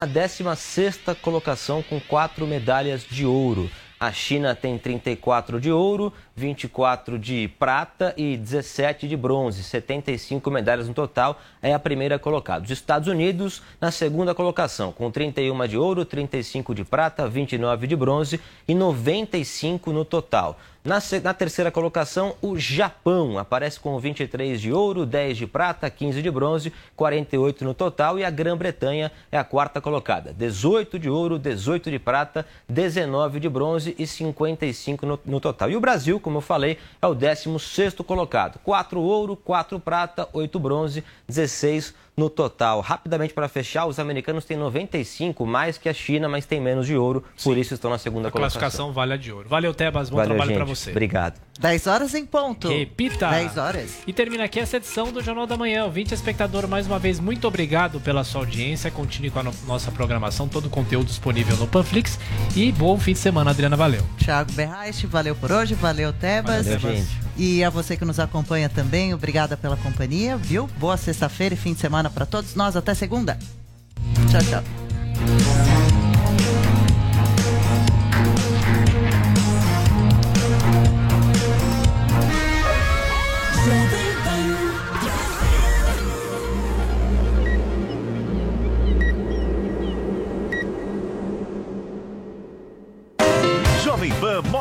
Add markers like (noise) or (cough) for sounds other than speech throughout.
a 16ª colocação com quatro medalhas de ouro. A China tem 34 de ouro, 24 de prata e 17 de bronze, 75 medalhas no total, é a primeira colocada. Os Estados Unidos na segunda colocação, com 31 de ouro, 35 de prata, 29 de bronze e 95 no total. Na, na, terceira colocação, o Japão aparece com 23 de ouro, 10 de prata, 15 de bronze, 48 no total. E a Grã-Bretanha é a quarta colocada: 18 de ouro, 18 de prata, 19 de bronze e 55 no, no total. E o Brasil, como eu falei, é o 16 colocado: 4 ouro, 4 prata, 8 bronze, 16 no total. Rapidamente para fechar, os americanos têm 95, mais que a China, mas tem menos de ouro, Sim. por isso estão na segunda a colocação. classificação vale a de ouro. Valeu, Tebas, bom Valeu, trabalho para você. Obrigado. 10 horas em ponto. Repita. 10 horas. E termina aqui essa edição do Jornal da Manhã. Ouvinte espectador, mais uma vez, muito obrigado pela sua audiência. Continue com a no nossa programação, todo o conteúdo disponível no Panflix. E bom fim de semana, Adriana. Valeu. Thiago Berraich, valeu por hoje. Valeu, Tebas. Valeu, gente. E a você que nos acompanha também, obrigada pela companhia, viu? Boa sexta-feira e fim de semana para todos nós. Até segunda. Tchau, tchau.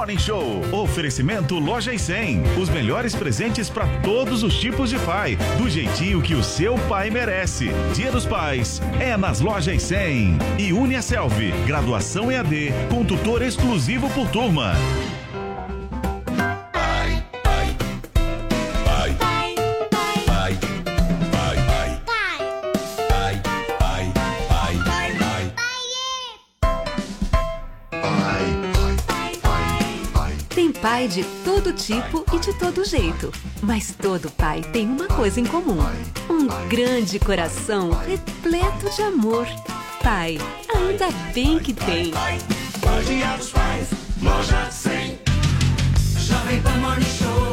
Morning Show. Oferecimento Loja e 100. Os melhores presentes para todos os tipos de pai. Do jeitinho que o seu pai merece. Dia dos Pais é nas Lojas 100. E Unia Selvi. Graduação EAD com tutor exclusivo por turma. Pai de todo tipo e de todo jeito. Mas todo pai tem uma coisa em comum: um grande coração repleto de amor. Pai, ainda bem que tem. Bom dia pais, loja 100. Jovem Pan Morning Show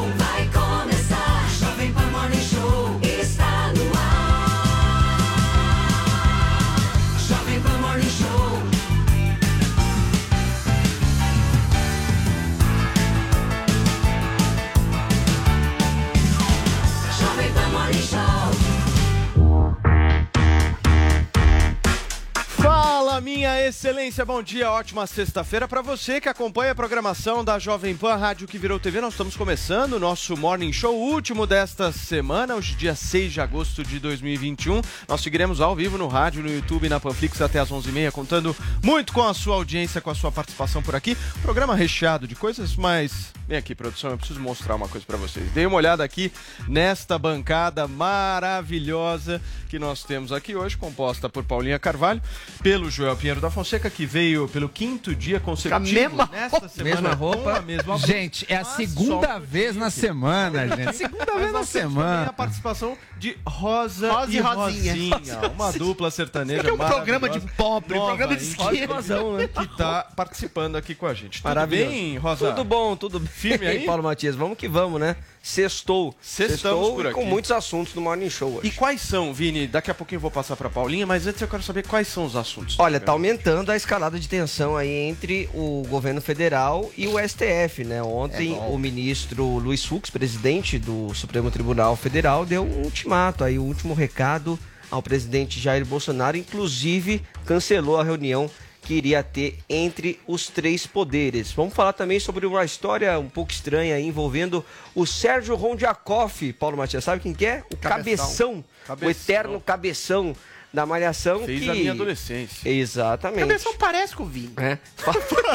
Fala, minha excelência, bom dia, ótima sexta-feira para você que acompanha a programação da Jovem Pan Rádio que virou TV. Nós estamos começando o nosso Morning Show, último desta semana, hoje dia 6 de agosto de 2021. Nós seguiremos ao vivo no rádio, no YouTube na Panflix até às 11h30, contando muito com a sua audiência, com a sua participação por aqui. Programa recheado de coisas, mas vem aqui, produção, eu preciso mostrar uma coisa para vocês. Dê uma olhada aqui nesta bancada maravilhosa que nós temos aqui hoje, composta por Paulinha Carvalho, pelo Joel Pinheiro da Fonseca, que veio pelo quinto dia consecutivo mesma nesta roupa. semana. Mesma roupa. com a mesma roupa. Gente, é a segunda vez na semana, gente. Segunda vez na semana. a participação de Rosa, Rosa e Rosinha. Rosinha, uma dupla sertaneja É um programa de pop, um nova, programa de esquerda. que tá participando aqui com a gente. Tudo Maravilhoso. bem, Rosa? Tudo bom, tudo bem. Firme (laughs) aí? Paulo Matias, vamos que vamos, né? Sextou. Sextamos Sextou por e com aqui. muitos assuntos no Morning Show E hoje. quais são, Vini? Daqui a pouquinho eu vou passar pra Paulinha, mas antes eu quero saber quais são os assuntos. Olha, tá aumentando a escalada de tensão aí entre o governo federal e o STF, né? Ontem o ministro Luiz Fux, presidente do Supremo Tribunal Federal, deu um ultimato aí, o último recado ao presidente Jair Bolsonaro, inclusive cancelou a reunião que iria ter entre os três poderes. Vamos falar também sobre uma história um pouco estranha envolvendo o Sérgio Rondiakoff. Paulo Matias, sabe quem que é? O Cabeção. Cabeção, Cabeção. o eterno Cabeção da Malhação. Fez que... a minha adolescência. Exatamente. Cabeção parece com o Vini. É. (laughs)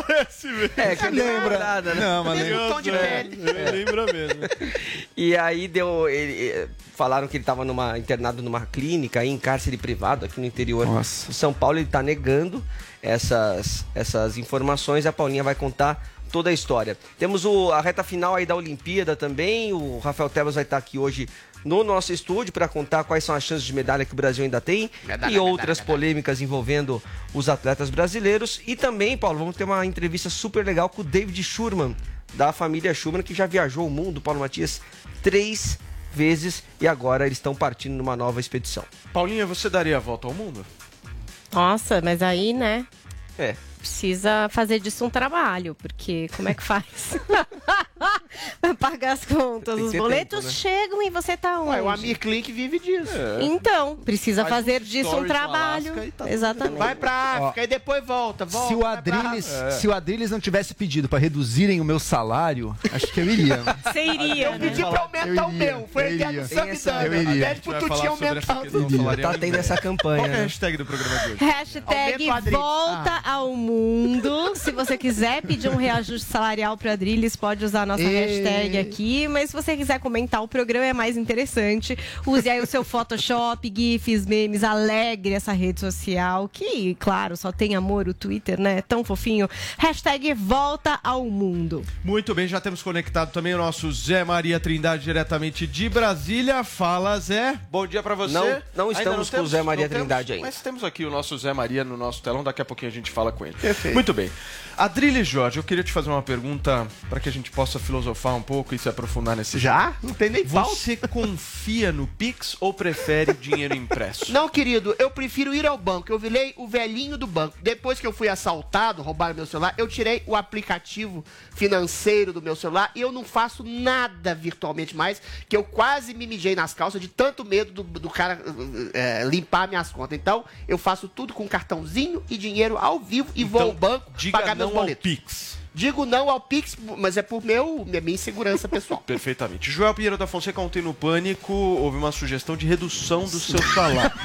Parece mesmo. É, que Lembra? nada, né? Não, mas Mesmo tom de pele. Lembra mesmo. (laughs) E aí deu. ele- eh, falaram que ele estava numa, internado numa clínica aí, em cárcere privado aqui no interior Nossa. de São Paulo. Ele está negando essas, essas informações. A Paulinha vai contar toda a história. Temos o- a reta final aí da Olimpíada também. O Rafael Tebas vai estar aqui hoje no nosso estúdio para contar quais são as chances de medalha que o Brasil ainda tem Medalha, e outras polêmicas envolvendo os atletas brasileiros. E também, Paulo, vamos ter uma entrevista super legal com o David Schurman, da família Schurman, que já viajou o mundo, Paulo Matias, três vezes e agora eles estão partindo numa nova expedição. Paulinha, você daria a volta ao mundo? Nossa, mas aí, né? É. Precisa fazer disso um trabalho, porque como é que faz? (laughs) Vai pagar as contas. Os boletos tempo, né? chegam e você tá onde? Ué, o Amir Klink vive disso. Então, precisa Faz fazer disso um trabalho. Tá Exatamente. Vai pra África e depois volta. volta Se o, Adriles, África. se o Adriles não tivesse pedido pra reduzirem o meu salário, acho que eu iria. (laughs) Você iria, Eu né? pedi pra aumentar o meu. Foi a eu ideia iria. do Samidana. eu iria. Pede pro Tutinho aumentar. Tá tendo essa campanha. Qual é a hashtag do programa de hoje? Hashtag Adriles. volta ao mundo. Se você quiser pedir um reajuste salarial para Adriles, pode usar a nossa E- hashtag aqui. Mas se você quiser comentar o programa, é mais interessante. Use aí o seu Photoshop, (laughs) GIFs, memes, alegre essa rede social. Que, claro, só tem amor o Twitter, né? Tão fofinho. Hashtag volta ao mundo. Muito bem, já temos conectado também o nosso Zé Maria Trindade diretamente de Brasília. Fala, Zé. Bom dia pra você. Não- não estamos com o Zé Maria Não temos? Trindade ainda. Mas temos aqui o nosso Zé Maria no nosso telão, daqui a pouquinho a gente fala com ele. Perfeito. Muito bem. Adrilho Jorge, eu queria te fazer uma pergunta para que a gente possa filosofar um pouco e se aprofundar nesse Já? Não tem nem falta. Você (laughs) confia no Pix ou prefere dinheiro impresso? Não, querido, eu prefiro ir ao banco. Eu virei o velhinho do banco. Depois que eu fui assaltado, roubaram meu celular, eu tirei o aplicativo financeiro do meu celular e eu não faço nada virtualmente mais, que eu quase me mijei nas calças de tanto medo do, do cara eh, limpar minhas contas. Então, eu faço tudo com cartãozinho e dinheiro ao vivo e vou ao banco Então, diga pagar meus não ao. Pix. Digo não ao Pix, mas é por meu, minha minha insegurança pessoal. (laughs) Perfeitamente. Joel Pinheiro da Fonseca, ontem no Pânico, houve uma sugestão de redução do seu salário. (laughs)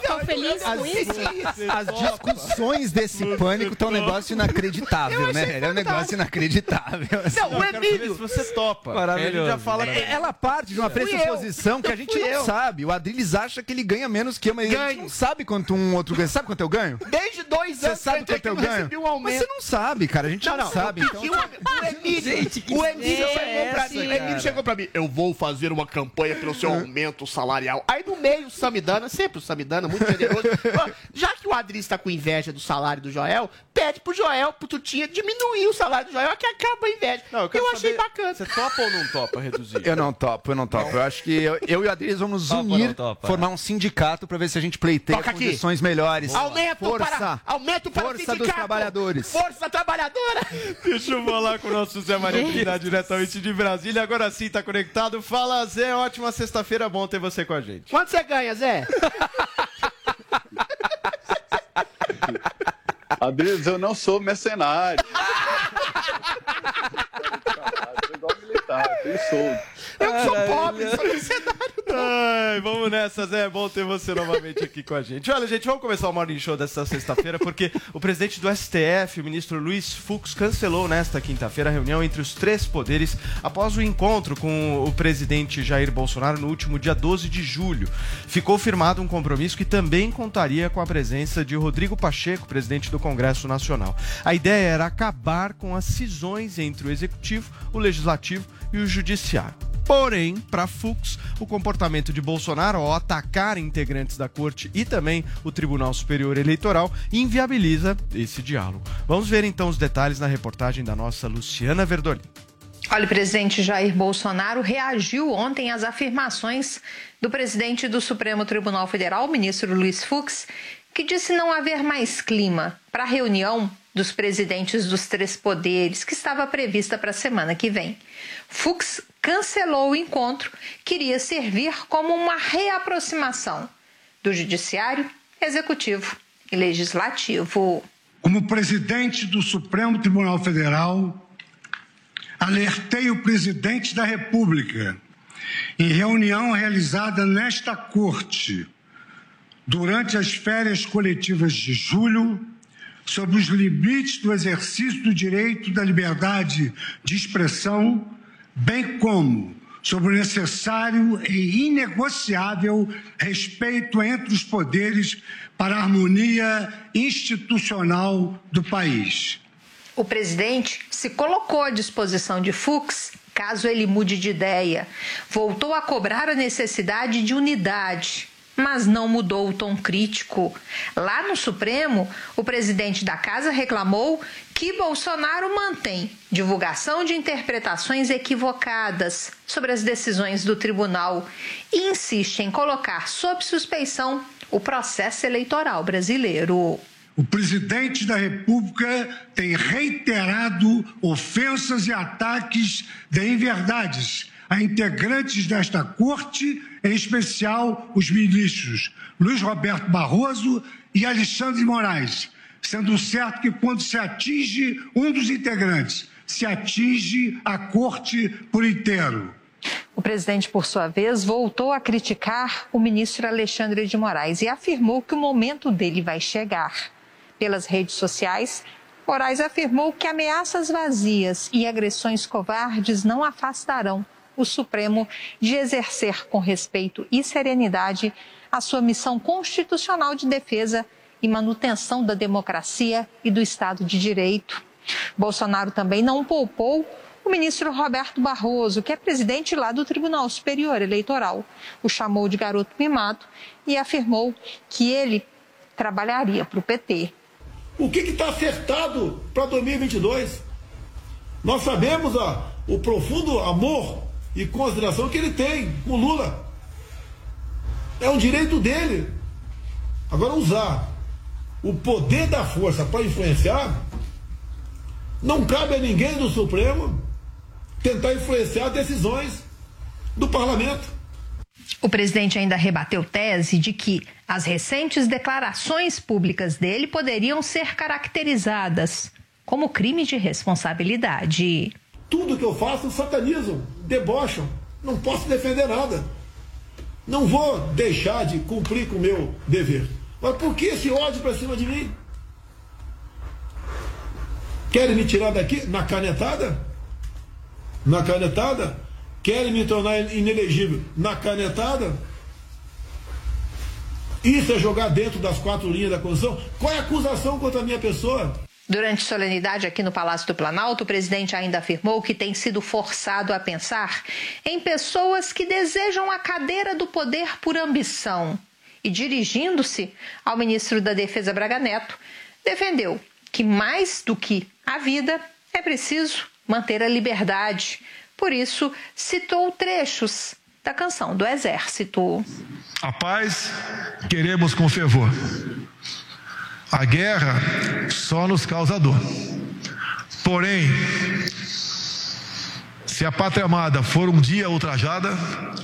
Ficou feliz com isso? As discussões desse pânico estão um negócio inacreditável, né? É um negócio inacreditável. Não, o Emílio, se você topa. Maravilhoso. Já fala É- Ela parte de uma pressuposição que a gente não eu. sabe. O Adriles acha que ele ganha menos que eu, mas a gente Ganho. não sabe quanto um outro ganha. Sabe quanto eu ganho? desde dois Você anos sabe eu entrei quanto eu ganho? recebi um Mas você não sabe, cara. A gente não, Não, não, sabe. Então, o, o Emílio, o Emílio que chegou é pra mim, o? Emílio chegou pra mim, eu vou fazer uma campanha pelo seu aumento salarial. Aí no meio o Samidana, sempre o Samidana, muito generoso, ó, já que o Adris tá com inveja do salário do Joel, pede pro Joel, pro Tutinha, diminuir o salário do Joel, que acaba a inveja. Não, eu eu achei bacana. Você topa ou não topa reduzir? Eu não topo, eu não topo. Eu acho que eu, eu e o Adriles vamos Topa unir, não topa? formar um sindicato pra ver se a gente pleiteia Toca aqui. condições melhores. Aumento Força. para, aumento para o Força sindicato. dos trabalhadores. Força trabalhadora. Deixa eu falar com o nosso Zé Maria diretamente de Brasília. Agora sim tá conectado. Fala, Zé. Ótima sexta-feira. Bom ter você com a gente. Quanto você ganha, Zé? Adriles, eu não sou mercenário. (laughs) Sou militar, eu soldo. Eu que sou pobre, sou mercenário. Ai, vamos nessa, Zé. É bom ter você novamente aqui com a gente. Olha, gente, vamos começar o Morning Show desta sexta-feira, porque o presidente do STF, o ministro Luiz Fux, cancelou nesta quinta-feira a reunião entre os três poderes após o encontro com o presidente Jair Bolsonaro no último dia 12 de julho. Ficou firmado um compromisso que também contaria com a presença de Rodrigo Pacheco, presidente do Congresso Nacional. A ideia era acabar com as cisões entre o executivo, o legislativo e o judiciário. Porém, para Fux, o comportamento de Bolsonaro ao atacar integrantes da corte e também o Tribunal Superior Eleitoral inviabiliza esse diálogo. Vamos ver então os detalhes na reportagem da nossa Luciana Verdolin. Olha, o presidente Jair Bolsonaro reagiu ontem às afirmações do presidente do Supremo Tribunal Federal, ministro Luiz Fux, que disse não haver mais clima para a reunião dos presidentes dos três poderes, que estava prevista para a semana que vem. Fux cancelou o encontro, queria servir como uma reaproximação do Judiciário, Executivo e Legislativo. Como presidente do Supremo Tribunal Federal, alertei o presidente da República, em reunião realizada nesta Corte, durante as férias coletivas de julho, sobre os limites do exercício do direito da liberdade de expressão, bem como sobre o necessário e inegociável respeito entre os poderes para a harmonia institucional do país. O presidente se colocou à disposição de Fux caso ele mude de ideia. Voltou a cobrar a necessidade de unidade, mas não mudou o tom crítico. Lá no Supremo, o presidente da casa reclamou que Bolsonaro mantém divulgação de interpretações equivocadas sobre as decisões do tribunal e insiste em colocar sob suspeição o processo eleitoral brasileiro. O presidente da República tem reiterado ofensas e ataques de inverdades a integrantes desta corte, em especial os ministros Luiz Roberto Barroso e Alexandre de Moraes, sendo certo que quando se atinge um dos integrantes, se atinge a corte por inteiro. O presidente, por sua vez, voltou a criticar o ministro Alexandre de Moraes e afirmou que o momento dele vai chegar. Pelas redes sociais, Moraes afirmou que ameaças vazias e agressões covardes não afastarão o Supremo de exercer com respeito e serenidade a sua missão constitucional de defesa e manutenção da democracia e do Estado de Direito. Bolsonaro também não poupou o ministro Roberto Barroso, que é presidente lá do Tribunal Superior Eleitoral, o chamou de garoto mimado e afirmou que ele trabalharia para o PT. O que está acertado para 2022? Nós sabemos ó, o profundo amor e consideração que ele tem com Lula. É um direito dele. Agora, usar o poder da força para influenciar, não cabe a ninguém do Supremo tentar influenciar decisões do parlamento. O presidente ainda rebateu tese de que as recentes declarações públicas dele poderiam ser caracterizadas como crime de responsabilidade. Tudo que eu faço satanizam, debocham, não posso defender nada. Não vou deixar de cumprir com o meu dever. Mas por que esse ódio para cima de mim? Querem me tirar daqui na canetada? na canetada? Querem me tornar inelegível na canetada? Isso é jogar dentro das quatro linhas da Constituição? Qual é a acusação contra a minha pessoa? Durante solenidade aqui no Palácio do Planalto, o presidente ainda afirmou que tem sido forçado a pensar em pessoas que desejam a cadeira do poder por ambição. E dirigindo-se ao ministro da Defesa Braga Neto, defendeu que mais do que a vida é preciso manter a liberdade. Por isso, citou trechos da canção do Exército. A paz queremos com fervor. A guerra só nos causa dor. Porém, se a pátria amada for um dia ultrajada,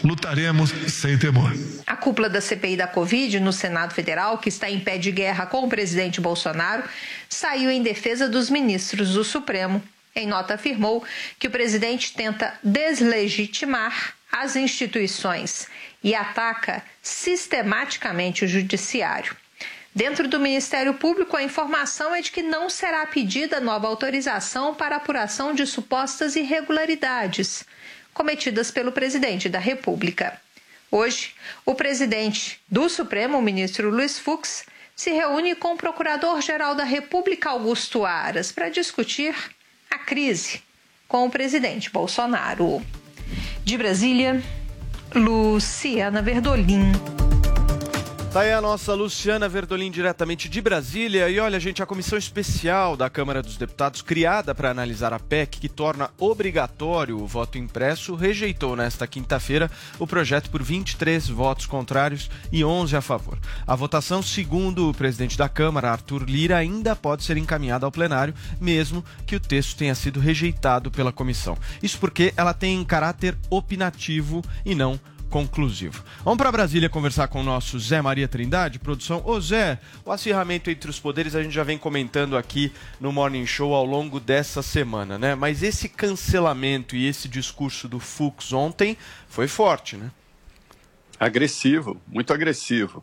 lutaremos sem temor. A cúpula da CPI da Covid no Senado Federal, que está em pé de guerra com o presidente Bolsonaro, saiu em defesa dos ministros do Supremo em nota, afirmou que o presidente tenta deslegitimar as instituições e ataca sistematicamente o judiciário. Dentro do Ministério Público, a informação é de que não será pedida nova autorização para apuração de supostas irregularidades cometidas pelo presidente da República. Hoje, o presidente do Supremo, o ministro Luiz Fux, se reúne com o Procurador-Geral da República, Augusto Aras, para discutir a crise com o presidente Bolsonaro. De Brasília, Luciana Verdolim. Tá aí a nossa Luciana Verdolim, diretamente de Brasília. E olha, gente, a comissão especial da Câmara dos Deputados, criada para analisar a PEC, que torna obrigatório o voto impresso, rejeitou nesta quinta-feira o projeto por 23 votos contrários e 11 a favor. A votação, segundo o presidente da Câmara, Arthur Lira, ainda pode ser encaminhada ao plenário, mesmo que o texto tenha sido rejeitado pela comissão. Isso porque ela tem caráter opinativo e não conclusivo. Vamos para Brasília conversar com o nosso Zé Maria Trindade, produção. Ô Zé, o acirramento entre os poderes a gente já vem comentando aqui no Morning Show ao longo dessa semana, né? Mas esse cancelamento e esse discurso do Fux ontem foi forte, né? Agressivo, muito agressivo.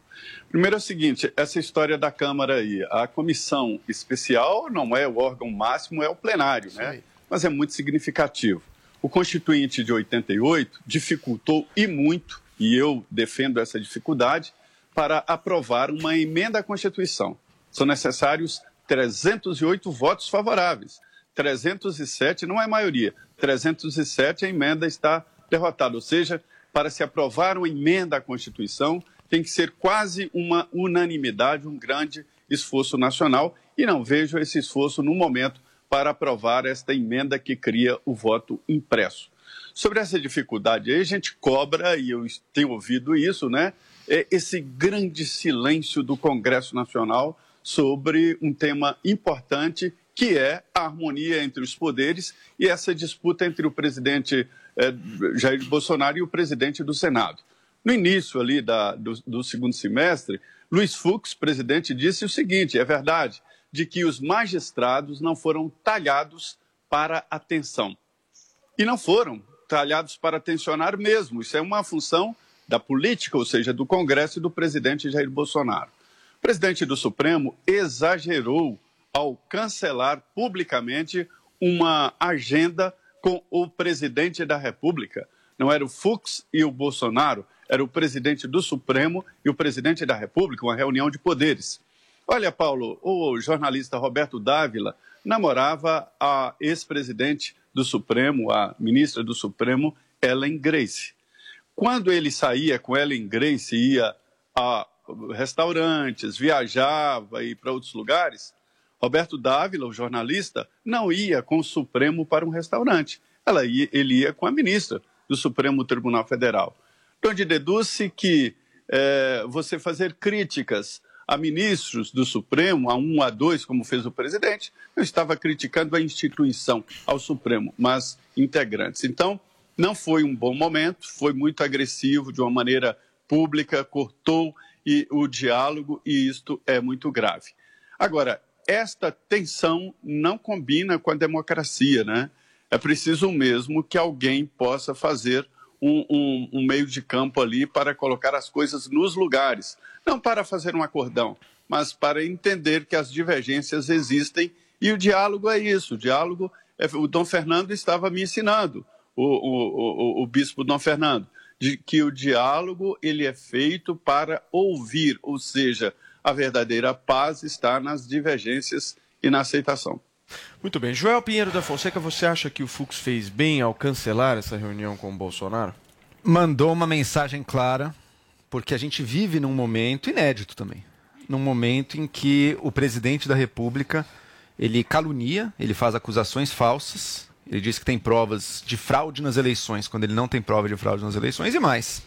Primeiro é o seguinte, essa história da Câmara aí, a comissão especial não é o órgão máximo, é o plenário, né? Mas é muito significativo. O Constituinte de 88 dificultou e muito, e eu defendo essa dificuldade, para aprovar uma emenda à Constituição. São necessários 308 votos favoráveis. 307 não é maioria. 307 a emenda está derrotada. Ou seja, para se aprovar uma emenda à Constituição, tem que ser quase uma unanimidade, um grande esforço nacional. E não vejo esse esforço no momento para aprovar esta emenda que cria o voto impresso. Sobre essa dificuldade aí, a gente cobra, e eu tenho ouvido isso, né? é, esse grande silêncio do Congresso Nacional sobre um tema importante que é a harmonia entre os poderes e essa disputa entre o presidente eh, Jair Bolsonaro e o presidente do Senado. No início ali da, do, do segundo semestre, Luiz Fux, presidente, disse o seguinte: é verdade, de que os magistrados não foram talhados para atenção. E não foram talhados para tensionar mesmo. Isso é uma função da política, ou seja, do Congresso e do presidente Jair Bolsonaro. O presidente do Supremo exagerou ao cancelar publicamente uma agenda com o presidente da República. Não era o Fux e o Bolsonaro, era o presidente do Supremo e o presidente da República, uma reunião de poderes. Olha, Paulo, o jornalista Roberto Dávila namorava a ex-presidente do Supremo, a ministra do Supremo, Ellen Grace. Quando ele saía com Ellen Grace ia a restaurantes, viajava e para outros lugares, Roberto Dávila, o jornalista, não ia com o Supremo para um restaurante. Ela ia, ele ia com a ministra do Supremo Tribunal Federal. Onde deduz-se que é, você fazer críticas a ministros do Supremo, a um, a dois, como fez o presidente, não estava criticando a instituição, ao Supremo, mas integrantes. Então, não foi um bom momento, foi muito agressivo de uma maneira pública, cortou e o diálogo, e isto é muito grave. Agora, esta tensão não combina com a democracia, né? É preciso mesmo que alguém possa fazer um, um, um, meio de campo ali para colocar as coisas nos lugares. Não para fazer um acordão, mas para entender que as divergências existem e o diálogo é isso. O diálogo, é, o Dom Fernando estava me ensinando, o, o, o, o bispo Dom Fernando, de que o diálogo ele é feito para ouvir, ou seja, a verdadeira paz está nas divergências e na aceitação. Muito bem. Joel Pinheiro da Fonseca, você acha que o Fux fez bem ao cancelar essa reunião com o Bolsonaro? Mandou uma mensagem clara, porque a gente vive num momento inédito também. Num momento em que o presidente da República ele calunia, ele faz acusações falsas, ele diz que tem provas de fraude nas eleições, quando ele não tem prova de fraude nas eleições, e mais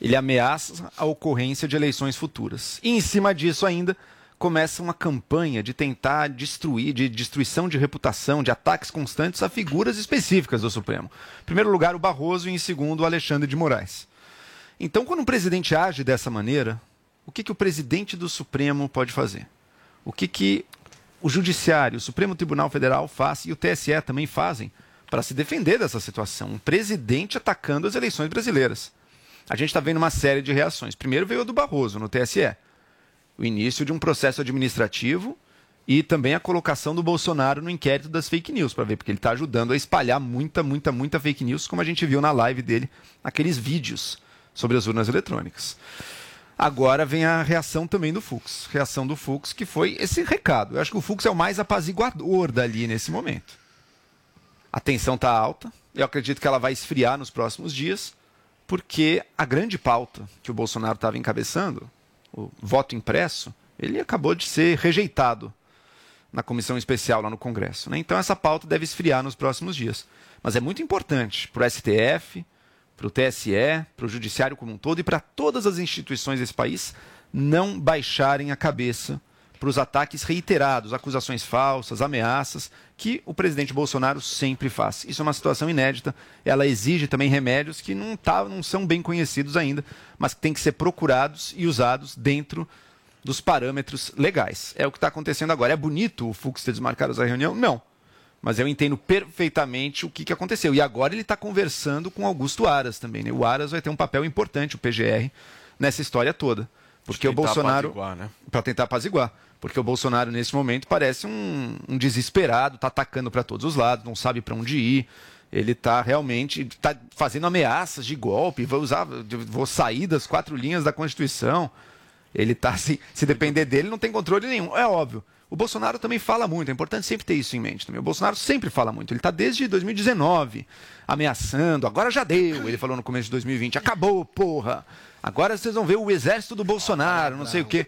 ele ameaça a ocorrência de eleições futuras. E em cima disso ainda começa uma campanha de tentar destruir, de destruição de reputação, de ataques constantes a figuras específicas do Supremo. Em primeiro lugar, o Barroso e em segundo, o Alexandre de Moraes. Então, quando um presidente age dessa maneira, o que, que o presidente do Supremo pode fazer? O que, que o Judiciário, o Supremo Tribunal Federal faz e o TSE também fazem para se defender dessa situação? Um presidente atacando as eleições brasileiras a gente está vendo uma série de reações. Primeiro veio a do Barroso, no TSE. O início de um processo administrativo e também a colocação do Bolsonaro no inquérito das fake news, para ver, porque ele está ajudando a espalhar muita, muita, muita fake news, como a gente viu na live dele, aqueles vídeos sobre as urnas eletrônicas. Agora vem a reação também do Fux. Reação do Fux, que foi esse recado. Eu acho que o Fux é o mais apaziguador dali nesse momento. A tensão está alta. Eu acredito que ela vai esfriar nos próximos dias porque a grande pauta que o Bolsonaro estava encabeçando, o voto impresso, ele acabou de ser rejeitado na comissão especial lá no Congresso. Né? Então essa pauta deve esfriar nos próximos dias. Mas é muito importante para o STF, para o TSE, para o Judiciário como um todo e para todas as instituições desse país não baixarem a cabeça para os ataques reiterados, acusações falsas, ameaças, que o presidente Bolsonaro sempre faz. Isso é uma situação inédita. Ela exige também remédios que não, tá, não são bem conhecidos ainda, mas que têm que ser procurados e usados dentro dos parâmetros legais. É o que está acontecendo agora. É bonito o Fux ter desmarcado essa reunião? Não. Mas eu entendo perfeitamente o que, que aconteceu. E agora ele está conversando com Augusto Aras também. Né? O Aras vai ter um papel importante, o PGR, nessa história toda. Porque o Bolsonaro. Para né? tentar apaziguar. Porque o Bolsonaro, nesse momento, parece um, um desesperado, está atacando para todos os lados, não sabe para onde ir. Ele está realmente tá fazendo ameaças de golpe, vou usar, vou sair das quatro linhas da Constituição. Ele está, se, se depender dele, não tem controle nenhum. É óbvio. O Bolsonaro também fala muito, é importante sempre ter isso em mente também. O Bolsonaro sempre fala muito. Ele está desde 2019 ameaçando, agora já deu, ele falou no começo de 2020, acabou, porra. Agora vocês vão ver o exército do Bolsonaro, não sei o quê.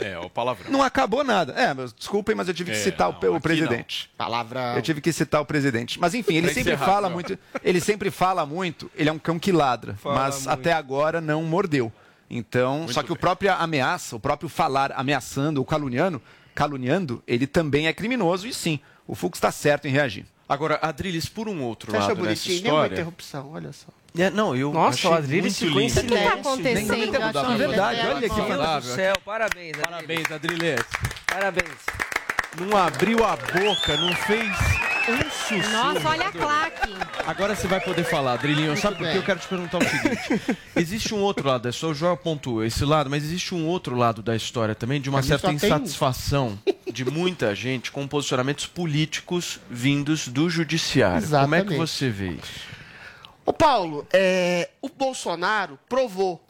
(laughs) É, o palavrão. Não acabou nada. É, mas, desculpem, mas eu tive que é, citar não, o, o presidente. Não. Palavra. Eu tive que citar o presidente. Mas enfim, ele sempre fala muito. Ele sempre fala muito. Ele é um cão que ladra, fala mas muito. até agora não mordeu. Então, só que o próprio ameaça, o próprio falar ameaçando ou caluniando, caluniando, ele também é criminoso e sim, o Fux está certo em reagir. Agora, Adriles, por um outro acha lado nessa bonitinho? Nem uma história... interrupção, olha só. É, não, eu Nossa, o Adriles ficou em lindo. silêncio. O que tá acontecendo? Interrupção, é verdade, olha que Meu Deus do céu, parabéns, Adriles. Parabéns, Adriles. Parabéns. Não abriu a boca, não fez um sussurro. Nossa, olha a claque. Agora você vai poder falar, Drilinho. Sabe por que eu quero te perguntar o seguinte? Existe um outro lado da história, o Joel pontuou esse lado, mas existe um outro lado da história também, de uma certa só tem insatisfação de muita gente com posicionamentos políticos vindos do judiciário. Como é que Exatamente. você vê isso? Ô Paulo, é, o Bolsonaro provou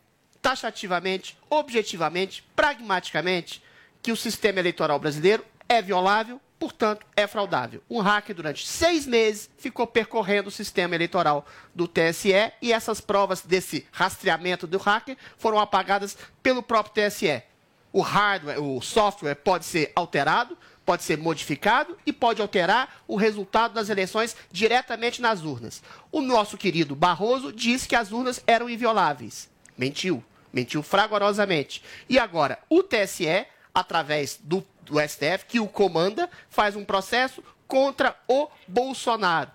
taxativamente, objetivamente, pragmaticamente, que o sistema eleitoral brasileiro é violável, portanto, é fraudável. Um hacker, durante seis meses, ficou percorrendo o sistema eleitoral do TSE e essas provas desse rastreamento do hacker foram apagadas pelo próprio TSE. O hardware, o software pode ser alterado, pode ser modificado e pode alterar o resultado das eleições diretamente nas urnas. O nosso querido Barroso disse que as urnas eram invioláveis. Mentiu. Mentiu fragorosamente. E agora, o TSE, através do, do STF, que o comanda, faz um processo contra o Bolsonaro.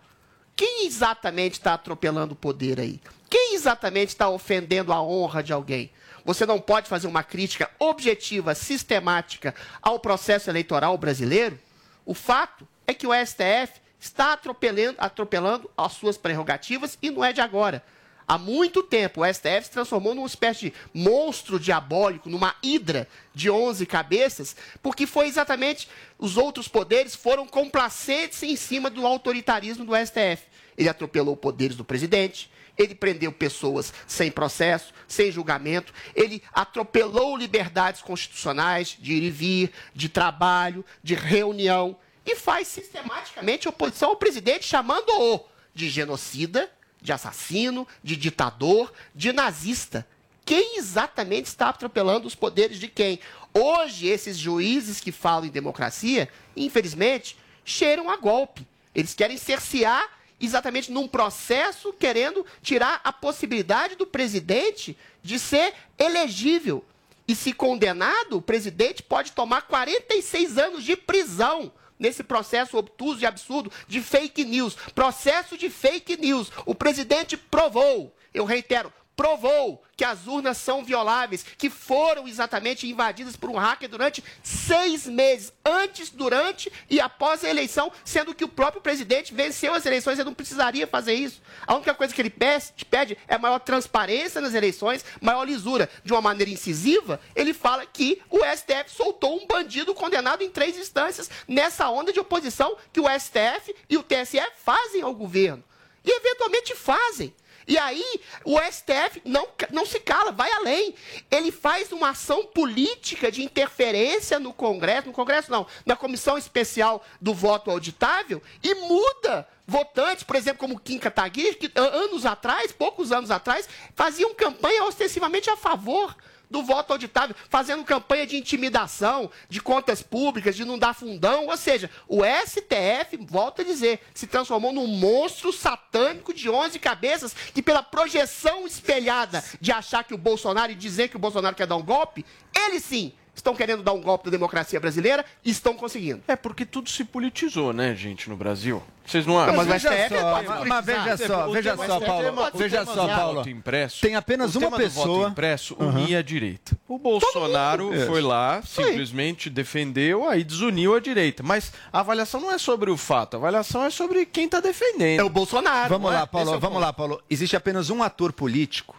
Quem exatamente está atropelando o poder aí? Quem exatamente está ofendendo a honra de alguém? Você não pode fazer uma crítica objetiva, sistemática ao processo eleitoral brasileiro? O fato é que o STF está atropelando, atropelando as suas prerrogativas e não é de agora. Há muito tempo, o STF se transformou numa espécie de monstro diabólico, numa hidra de 11 cabeças, porque foi exatamente os outros poderes foram complacentes em cima do autoritarismo do STF. Ele atropelou poderes do presidente, ele prendeu pessoas sem processo, sem julgamento, ele atropelou liberdades constitucionais de ir e vir, de trabalho, de reunião, e faz sistematicamente oposição ao presidente, chamando-o de genocida, de assassino, de ditador, de nazista. Quem exatamente está atropelando os poderes de quem? Hoje, esses juízes que falam em democracia, infelizmente, cheiram a golpe. Eles querem cercear exatamente num processo querendo tirar a possibilidade do presidente de ser elegível. E se condenado, o presidente pode tomar 46 anos de prisão nesse processo obtuso e absurdo de fake news. Processo de fake news. O presidente provou, eu reitero, provou que as urnas são violáveis, que foram exatamente invadidas por um hacker durante seis meses, antes, durante e após a eleição, sendo que o próprio presidente venceu as eleições, ele não precisaria fazer isso. A única coisa que ele pede, pede é maior transparência nas eleições, maior lisura. De uma maneira incisiva, ele fala que o STF soltou um bandido condenado em três instâncias nessa onda de oposição que o STF e o TSE fazem ao governo. E eventualmente fazem. E aí, o STF não, não se cala, vai além. Ele faz uma ação política de interferência no Congresso, no Congresso não, na Comissão Especial do Voto Auditável, e muda votantes, por exemplo, como Kim Kataguiri, que an- anos atrás, poucos anos atrás, faziam campanha ostensivamente a favor do voto auditável, fazendo campanha de intimidação, de contas públicas, de não dar fundão. Ou seja, o STF, volto a dizer, se transformou num monstro satânico de 11 cabeças que, pela projeção espelhada de achar que o Bolsonaro e dizer que o Bolsonaro quer dar um golpe, eles sim estão querendo dar um golpe na democracia brasileira e estão conseguindo. É porque tudo se politizou, né, gente, no Brasil. Vocês não acham? Mas o veja só, pode mas- mas veja só, veja só, o Paulo. Veja só, Paulo. voto impresso, Tem apenas o uma tema do voto pessoa- impresso Uhum. unia a direita. O Bolsonaro foi lá, simplesmente defendeu, aí desuniu a direita. Mas a avaliação não é sobre o fato, a avaliação é sobre quem está defendendo. É o Bolsonaro. Vamos não é? lá, Paulo. É o vamos ponto. lá, Paulo. Existe apenas um ator político.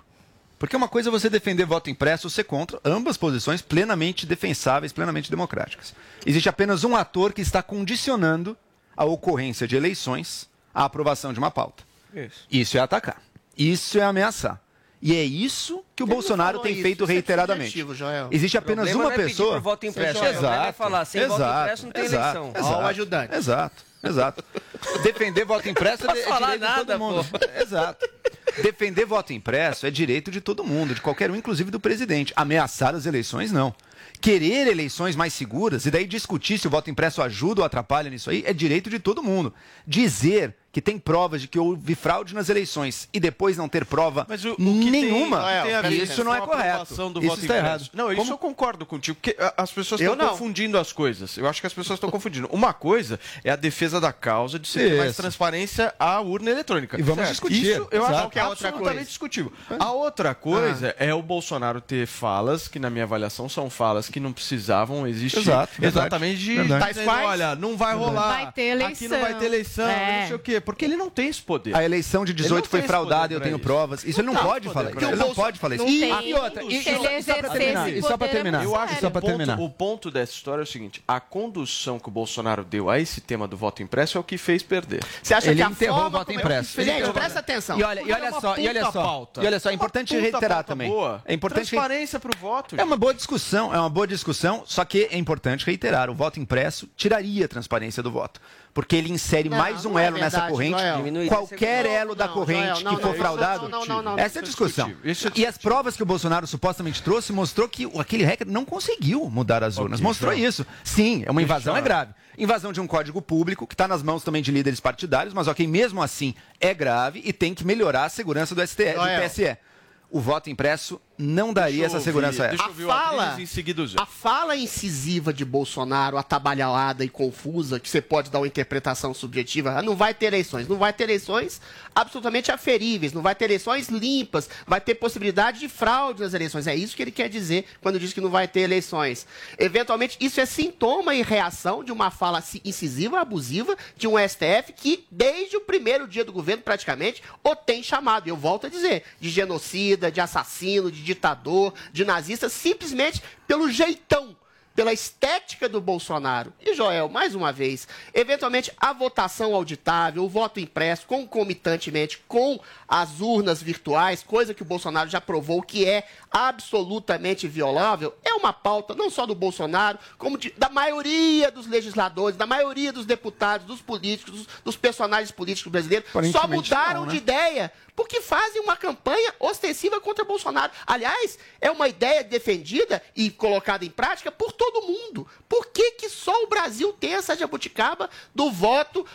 Porque uma coisa é você defender voto impresso ou ser contra, ambas posições plenamente defensáveis, plenamente democráticas. Existe apenas um ator que está condicionando a ocorrência de eleições à aprovação de uma pauta. Isso. Isso é atacar. Isso é ameaçar. E é isso que o Ele Bolsonaro tem isso, feito isso é reiteradamente. Joel. Existe apenas uma não é pedir pessoa. por voto impresso, é falar, sem voto impresso não tem exato, eleição. Exato, Ó, o ajudante. Exato, exato. Defender voto impresso é, é falar direito de nada, todo mundo. Exato. Defender voto impresso é direito de todo mundo, de qualquer um, inclusive do presidente. Ameaçar as eleições, não. Querer eleições mais seguras e daí discutir se o voto impresso ajuda ou atrapalha nisso aí é direito de todo mundo. Dizer que tem provas de que houve fraude nas eleições e depois não ter prova Mas o, o que nenhuma, tem, tem a ver isso não é correto. Isso voto está impresso. errado. Não, isso Como- eu concordo contigo, porque as pessoas estão confundindo as coisas. Eu acho que as pessoas estão confundindo. Uma coisa é a defesa da causa de se ter mais Isso. transparência à urna eletrônica. E vamos Certo. discutir. Isso eu Exato. acho que é outra absolutamente coisa. discutível. A outra coisa é o Bolsonaro ter falas que, na minha avaliação, são falas que não precisavam existir. Exato, verdade. Exatamente de Verdade. tá dizendo, olha, não vai rolar. Vai ter Aqui não vai ter eleição, É. não sei o quê. Porque ele não tem esse poder. A eleição de Ele não 18 foi fraudada e eu tenho isso. provas. Isso ele não Não tem pode falar. Ele não pode falar isso. Não E, tem. e outra, e, ele e só exercer terminar, esse e só pra poder, terminar, Eu acho que só o terminar. o ponto dessa história é o seguinte: a condução que o Bolsonaro deu a esse tema do voto impresso é o que fez perder. Você acha Ele que a enterrou forma o voto como- impresso. Gente, Ele presta atenção. E olha, e é olha só, e olha só, e olha só, é importante reiterar também. É importante Transparência pro voto. É uma boa discussão, é uma boa discussão, só que é importante reiterar, o voto impresso tiraria a transparência do voto, porque ele insere Não, mais um é elo nessa verdade, corrente, Joel. Qualquer Não, elo da corrente Joel, não, que for não, fraudado, não, não, não, essa é a é discussão. é E as provas que o Bolsonaro supostamente trouxe mostrou que aquele hacker não conseguiu mudar as urnas, mostrou isso. Sim, é uma invasão, Deixa- é grave. Invasão de um código público, que está nas mãos também de líderes partidários, mas ok, mesmo assim é grave e tem que melhorar a segurança do, STF, do. TSE. O voto impresso não daria Deixa essa ouvir, segurança a deixa ela. eu ouvir A o Adriles fala, a fala incisiva de Bolsonaro, atabalhada e confusa, que você pode dar uma interpretação subjetiva, ah, não vai ter eleições. Não vai ter eleições absolutamente aferíveis, não vai ter eleições limpas, vai ter possibilidade de fraude nas eleições. É isso que ele quer dizer quando diz que não vai ter eleições. Eventualmente, isso é sintoma e reação de uma fala ci- incisiva, abusiva, de um STF que, desde o primeiro dia do governo, praticamente, o tem chamado, e eu volto a dizer, de genocida, de assassino, de ditador, de nazista, simplesmente pelo jeitão pela estética do Bolsonaro. E Joel, mais uma vez, eventualmente a votação auditável, o voto impresso, concomitantemente com as urnas virtuais, coisa que o Bolsonaro já provou que é absolutamente violável, é uma pauta não só do Bolsonaro, como de- da maioria dos legisladores, da maioria dos deputados, dos políticos, dos, dos personagens políticos brasileiros. Só mudaram não, né? de ideia porque fazem uma campanha ostensiva contra Bolsonaro. Aliás, é uma ideia defendida e colocada em prática por todo mundo. Por que, que só o Brasil tem essa jabuticaba do voto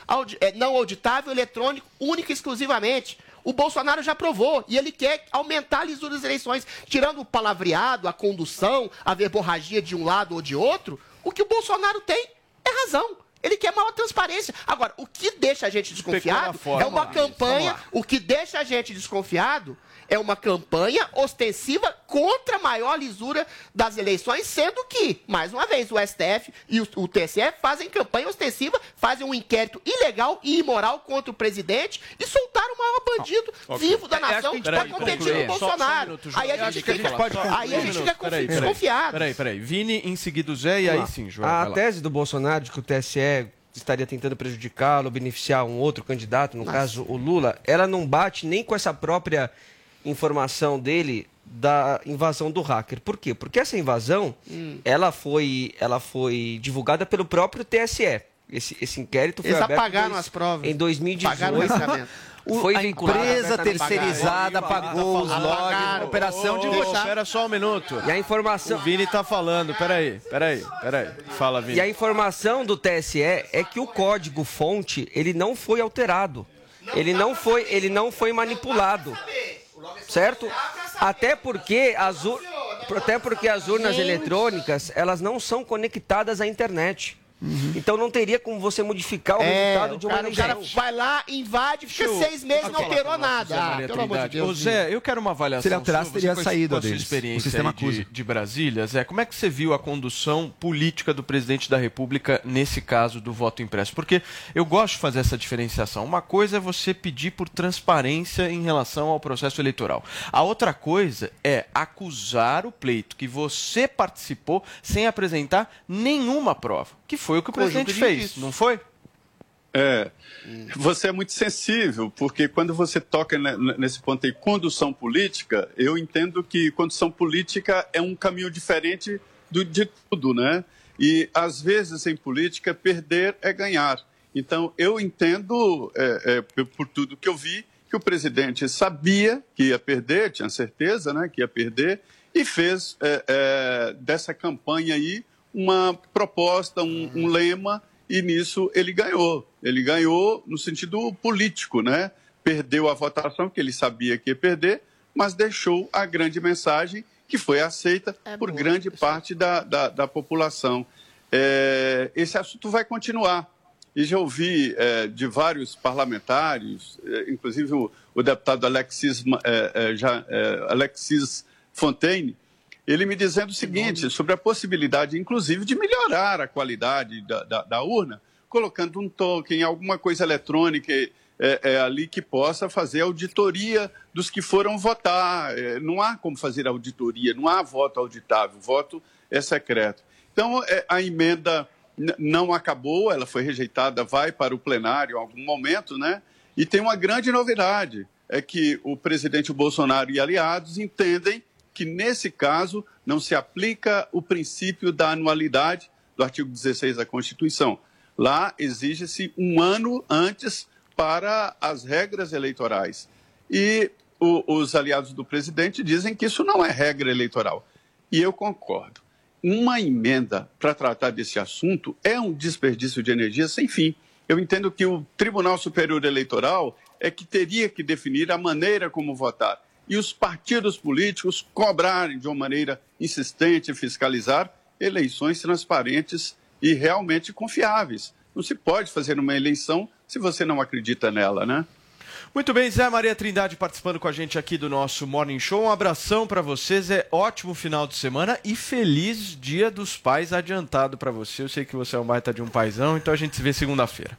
eh, não auditável eletrônico única e exclusivamente? O Bolsonaro já provou e ele quer aumentar a lisura das eleições, tirando o palavreado, a condução, a verborragia de um lado ou de outro. O que o Bolsonaro tem é razão. Ele quer maior transparência. Agora, o que deixa a gente desconfiado é uma campanha. O que deixa a gente desconfiado é uma campanha ostensiva contra a maior lisura das eleições, sendo que, mais uma vez, o STF e o, o TSE fazem campanha ostensiva, fazem um inquérito ilegal e imoral contra o presidente e soltaram o maior bandido vivo da É, nação que para competir concluir. no Só- só um Bolsonaro. minuto, aí a gente acho que a gente fica, pode aí a gente fica Peraí, peraí. desconfiado. Peraí, peraí. Vini em seguida o Zé e aí sim, João. A tese do Bolsonaro de que o TSE estaria tentando prejudicá-lo, beneficiar um outro candidato, no caso o Lula, ela não bate nem com essa própria informação dele da invasão do hacker. Por quê? Porque essa invasão, Hum. ela foi, ela foi divulgada pelo próprio TSE. Esse, esse inquérito foi Eles aberto apagaram dois- as provas. em 2018. Pagaram o. Foi a empresa terceirizada apagou os logs, operação de votar. Espera só um minuto. E a informação... O Vini tá falando. Peraí, peraí, peraí. Fala, Vini. E a informação do TSE é que o código fonte ele não foi alterado. Ele não foi, ele não foi manipulado. Certo? Até porque as, até porque as urnas eletrônicas, elas não são conectadas à internet. Então não teria como você modificar o É, resultado o de uma cara, o eleição. cara vai lá, invade, fica eu- seis meses e não alterou Zé nada. Ah, pelo amor de. Deus. Ô, Zé, eu quero uma avaliação Se ele alterasse, sua, teria você, saído a sua deles. experiência O de, de Brasília, Zé, como é que você viu a condução política do presidente da República nesse caso do voto impresso? Porque eu gosto de fazer essa diferenciação. Uma coisa é você pedir por transparência em relação ao processo eleitoral. A outra coisa é acusar o pleito que você participou sem apresentar nenhuma prova, que foi o que o presidente de fez, não foi? É, você é muito sensível, porque quando você toca ne- nesse ponto aí, condução política, eu entendo que condução política é um caminho diferente do, de tudo, né? E às vezes em política, perder é ganhar. Então eu entendo, é, é, por- por tudo que eu vi, que o presidente sabia que ia perder, tinha certeza, né, que ia perder, e fez é, é, dessa campanha aí uma proposta, um, um lema e nisso ele ganhou. Ele ganhou no sentido político, né? Perdeu a votação, que ele sabia que ia perder, mas deixou a grande mensagem que foi aceita é por boa, grande parte da, da, da população. É, esse assunto vai continuar. E já ouvi é, de vários parlamentares, é, inclusive o, o, deputado Alexis, é, é, já, Alexis Fontaine, ele me dizendo o seguinte sobre a possibilidade, inclusive, de melhorar a qualidade da, da, da urna, colocando um token, alguma coisa eletrônica é, é, ali que possa fazer auditoria dos que foram votar. É, não há como fazer auditoria, não há voto auditável, o voto é secreto. Então, é, a emenda não acabou, ela foi rejeitada, vai para o plenário em algum momento, né? E tem uma grande novidade, é que o presidente Bolsonaro e aliados entendem que, nesse caso, não se aplica o princípio da anualidade do artigo 16 da Constituição. Lá exige-se um ano antes para as regras eleitorais. E o, os aliados do presidente dizem que isso não é regra eleitoral. E eu concordo. Uma emenda para tratar desse assunto é um desperdício de energia sem fim. Eu entendo que o Tribunal Superior Eleitoral é que teria que definir a maneira como votar. E os partidos políticos cobrarem de uma maneira insistente fiscalizar eleições transparentes e realmente confiáveis. Não se pode fazer uma eleição se você não acredita nela, né? Muito bem, Zé Maria Trindade participando com a gente aqui do nosso Morning Show. Um abração para vocês, é ótimo final de semana e feliz Dia dos Pais adiantado para você. Eu sei que você é um baita de um paizão, então a gente se vê segunda-feira.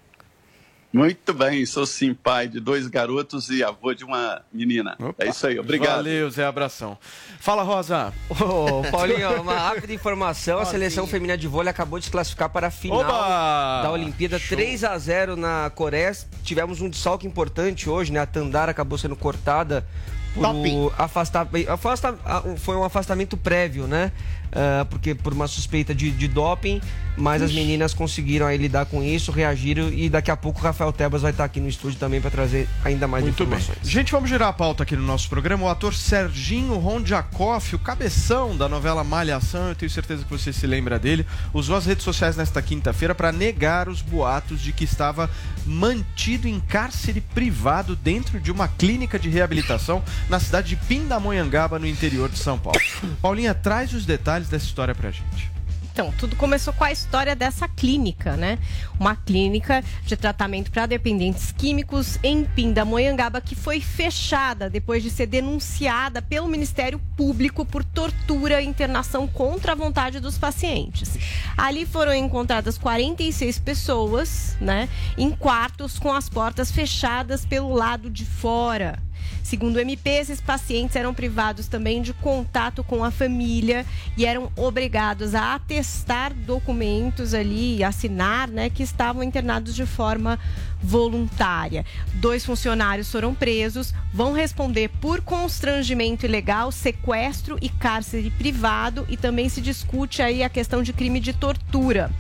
Muito bem, sou sim pai de dois garotos e avô de uma menina. Opa. É isso aí, obrigado. Valeu, Zé, abração. Fala, Rosa. Ô, Paulinho, uma rápida informação: a seleção feminina de vôlei acabou de se classificar para a final Oba! da Olimpíada Show. 3 a 0 na Coreia. Tivemos um desfalque importante hoje, né? A Tandara acabou sendo cortada por afastar, afasta, foi um afastamento prévio, né? Uh, porque por uma suspeita de, de doping, mas Ixi. as meninas conseguiram aí lidar com isso, reagiram e daqui a pouco o Rafael Tebas vai estar aqui no estúdio também para trazer ainda mais Muito informações. Bem. Gente, vamos girar a pauta aqui no nosso programa. O ator Serginho Rondiakoff, o cabeção da novela Malhação, eu tenho certeza que você se lembra dele, usou as redes sociais nesta quinta-feira para negar os boatos de que estava mantido em cárcere privado dentro de uma clínica de reabilitação na cidade de Pindamonhangaba, no interior de São Paulo. Paulinha, traz os detalhes dessa história pra gente. Então, tudo começou com a história dessa clínica, né? Uma clínica de tratamento para dependentes químicos em Pindamonhangaba que foi fechada depois de ser denunciada pelo Ministério Público por tortura e internação contra a vontade dos pacientes. Ali foram encontradas 46 pessoas, né, em quartos com as portas fechadas pelo lado de fora. Segundo o MP, esses pacientes eram privados também de contato com a família e eram obrigados a atestar documentos ali assinar, né, que estavam internados de forma voluntária. Dois funcionários foram presos, vão responder por constrangimento ilegal, sequestro e cárcere privado e também se discute aí a questão de crime de tortura.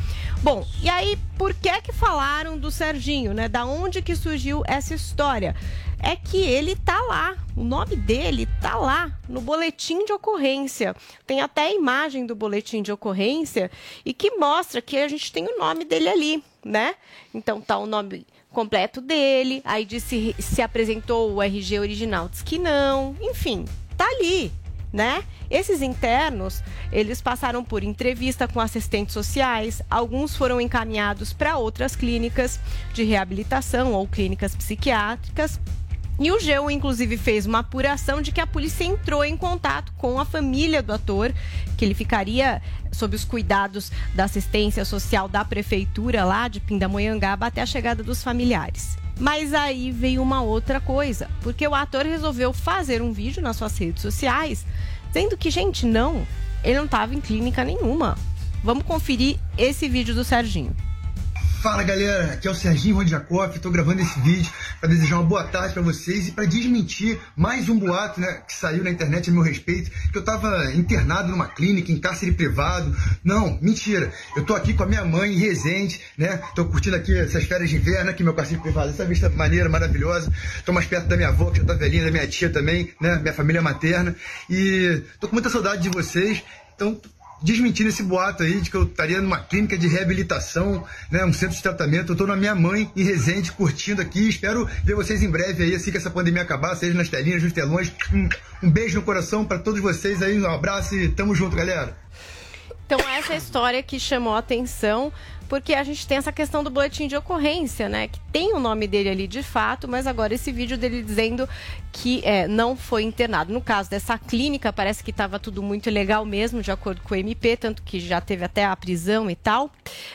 Bom, e aí por que que falaram do Serginho, né? Da onde que surgiu essa história? É que ele tá lá, o nome dele tá lá no boletim de ocorrência. Tem até a imagem do boletim de ocorrência e que mostra que a gente tem o nome dele ali, né? Então tá o nome completo dele, aí disse se apresentou o RG original, diz que não, enfim, tá ali, né? Esses internos, eles passaram por entrevista com assistentes sociais, alguns foram encaminhados para outras clínicas de reabilitação ou clínicas psiquiátricas e o Geu, inclusive, fez uma apuração de que a polícia entrou em contato com a família do ator, que ele ficaria sob os cuidados da assistência social da prefeitura lá de Pindamonhangaba até a chegada dos familiares. Mas aí veio uma outra coisa, porque o ator resolveu fazer um vídeo nas suas redes sociais, dizendo que, gente, não, ele não estava em clínica nenhuma. Vamos conferir esse vídeo do Serginho. Fala galera, aqui é o Serginho Rondiakoff, estou gravando esse vídeo para desejar uma boa tarde para vocês e para desmentir mais um boato né, que saiu na internet a meu respeito, que eu estava internado numa clínica, em cárcere privado. Não, mentira. Eu estou aqui com a minha mãe em Resende, né? Tô curtindo aqui essas férias de inverno aqui, meu cárcere privado, essa vista maneira, maravilhosa. Estou mais perto da minha avó, que já tá velhinha, da minha tia também, né? Minha família materna. E tô com muita saudade de vocês. Então, desmentindo esse boato aí de que eu estaria numa clínica de reabilitação, né, um centro de tratamento. Eu tô na minha mãe, em Resende, curtindo aqui. Espero ver vocês em breve aí, assim que essa pandemia acabar, seja nas telinhas, nos telões. Um beijo no coração para todos vocês aí, um abraço e tamo junto, galera. Então, essa é a história que chamou a atenção, porque a gente tem essa questão do boletim de ocorrência, né? Que tem o nome dele ali de fato, mas agora esse vídeo dele dizendo que é, não foi internado. No caso dessa clínica, parece que estava tudo muito legal mesmo, de acordo com o MP, tanto que já teve até a prisão e tal.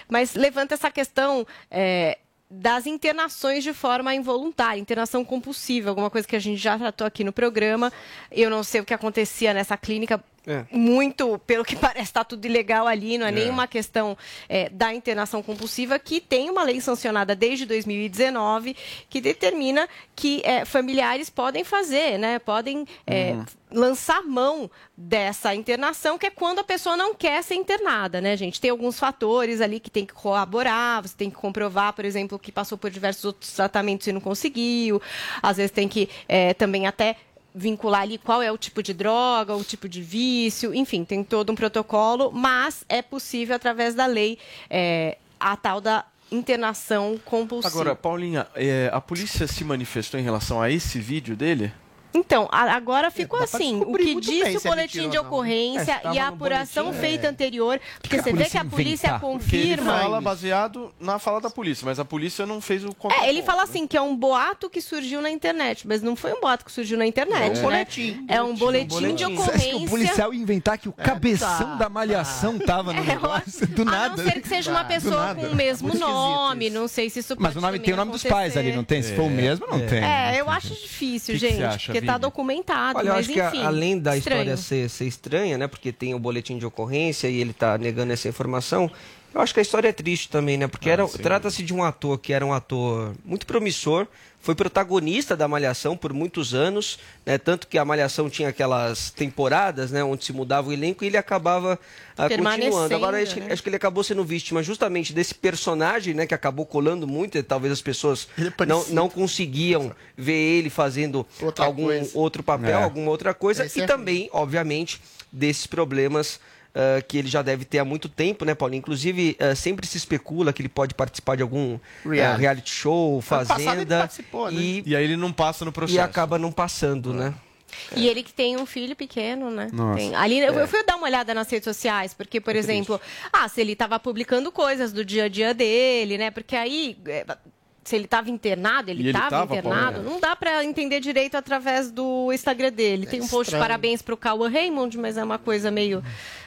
Mas levanta essa questão. É, das internações de forma involuntária, internação compulsiva, alguma coisa que a gente já tratou aqui no programa. Eu não sei o que acontecia nessa clínica, É. muito, pelo que (laughs) parece, está tudo ilegal ali, não é, É. nenhuma questão é, da internação compulsiva, que tem uma lei sancionada desde 2019 que determina que é, familiares podem fazer, né? Podem é, Uhum. lançar mão dessa internação, que é quando a pessoa não quer ser internada, né, gente? Tem alguns fatores ali que tem que corroborar, você tem que comprovar, por exemplo, que passou por diversos outros tratamentos e não conseguiu. Às vezes tem que é, também até vincular ali qual é o tipo de droga, o tipo de vício, enfim, tem todo um protocolo, mas é possível através da lei é, a tal da internação compulsiva. Agora, Paulinha, é, a polícia se manifestou em relação a esse vídeo dele? Então, a- agora ficou pra assim, o que disse o é boletim de ocorrência É, e a apuração boletim, feita é. anterior, porque que a você vê que a polícia inventar? Porque ele confirma. fala baseado na fala da polícia, mas a polícia não fez o contato. É, ele fala assim que é um boato que surgiu na internet, mas não foi um boato que surgiu na internet, É um né? boletim. É um boletim, de Você acha que ocorrência. o policial ia inventar que o cabeção tá, da malhação tava no negócio? Do A nada. não ser que seja uma pessoa com o mesmo nome, não sei se isso pode Mas o nome tem o nome dos pais ali, não tem? Se for o mesmo, não tem. É, eu acho difícil, Que que gente, você acha, porque tá Vini? documentado, Olha, eu mas acho que a- enfim. além da estranho. história ser, ser estranha, né? Porque tem o boletim de ocorrência e ele tá negando essa informação. Eu acho que a história é triste também, né? Porque Ah, trata-se de um ator que era um ator muito promissor, foi protagonista da Malhação por muitos anos, né? Tanto que a Malhação tinha aquelas temporadas, né? Onde se mudava o elenco e ele acabava ah, continuando. Agora, acho, que- né? acho que ele acabou sendo vítima justamente desse personagem, né? Que acabou colando muito, e talvez as pessoas não, não conseguiam ver ele fazendo Outra algum coisa. outro papel, É. alguma outra coisa. Esse e é também, obviamente, desses problemas ah, que ele já deve ter há muito tempo, né, Paulinho? Inclusive, ah, sempre se especula que ele pode participar de algum ah, Reality. reality show, ele fazenda. participou, né? e, E aí ele não passa no processo. e acaba não passando, né? E ele que tem um filho pequeno, né? Tem- Ali, eu, É. eu fui dar uma olhada nas redes sociais, porque, por exemplo, ah, se ele estava publicando coisas do dia a dia dele, né? Porque aí, é, se ele estava internado, ele estava tava, internado, Paulinha? não dá para entender direito através do Instagram dele. Tem um post de estranho. parabéns pro Cauã Raymond, mas é uma coisa meio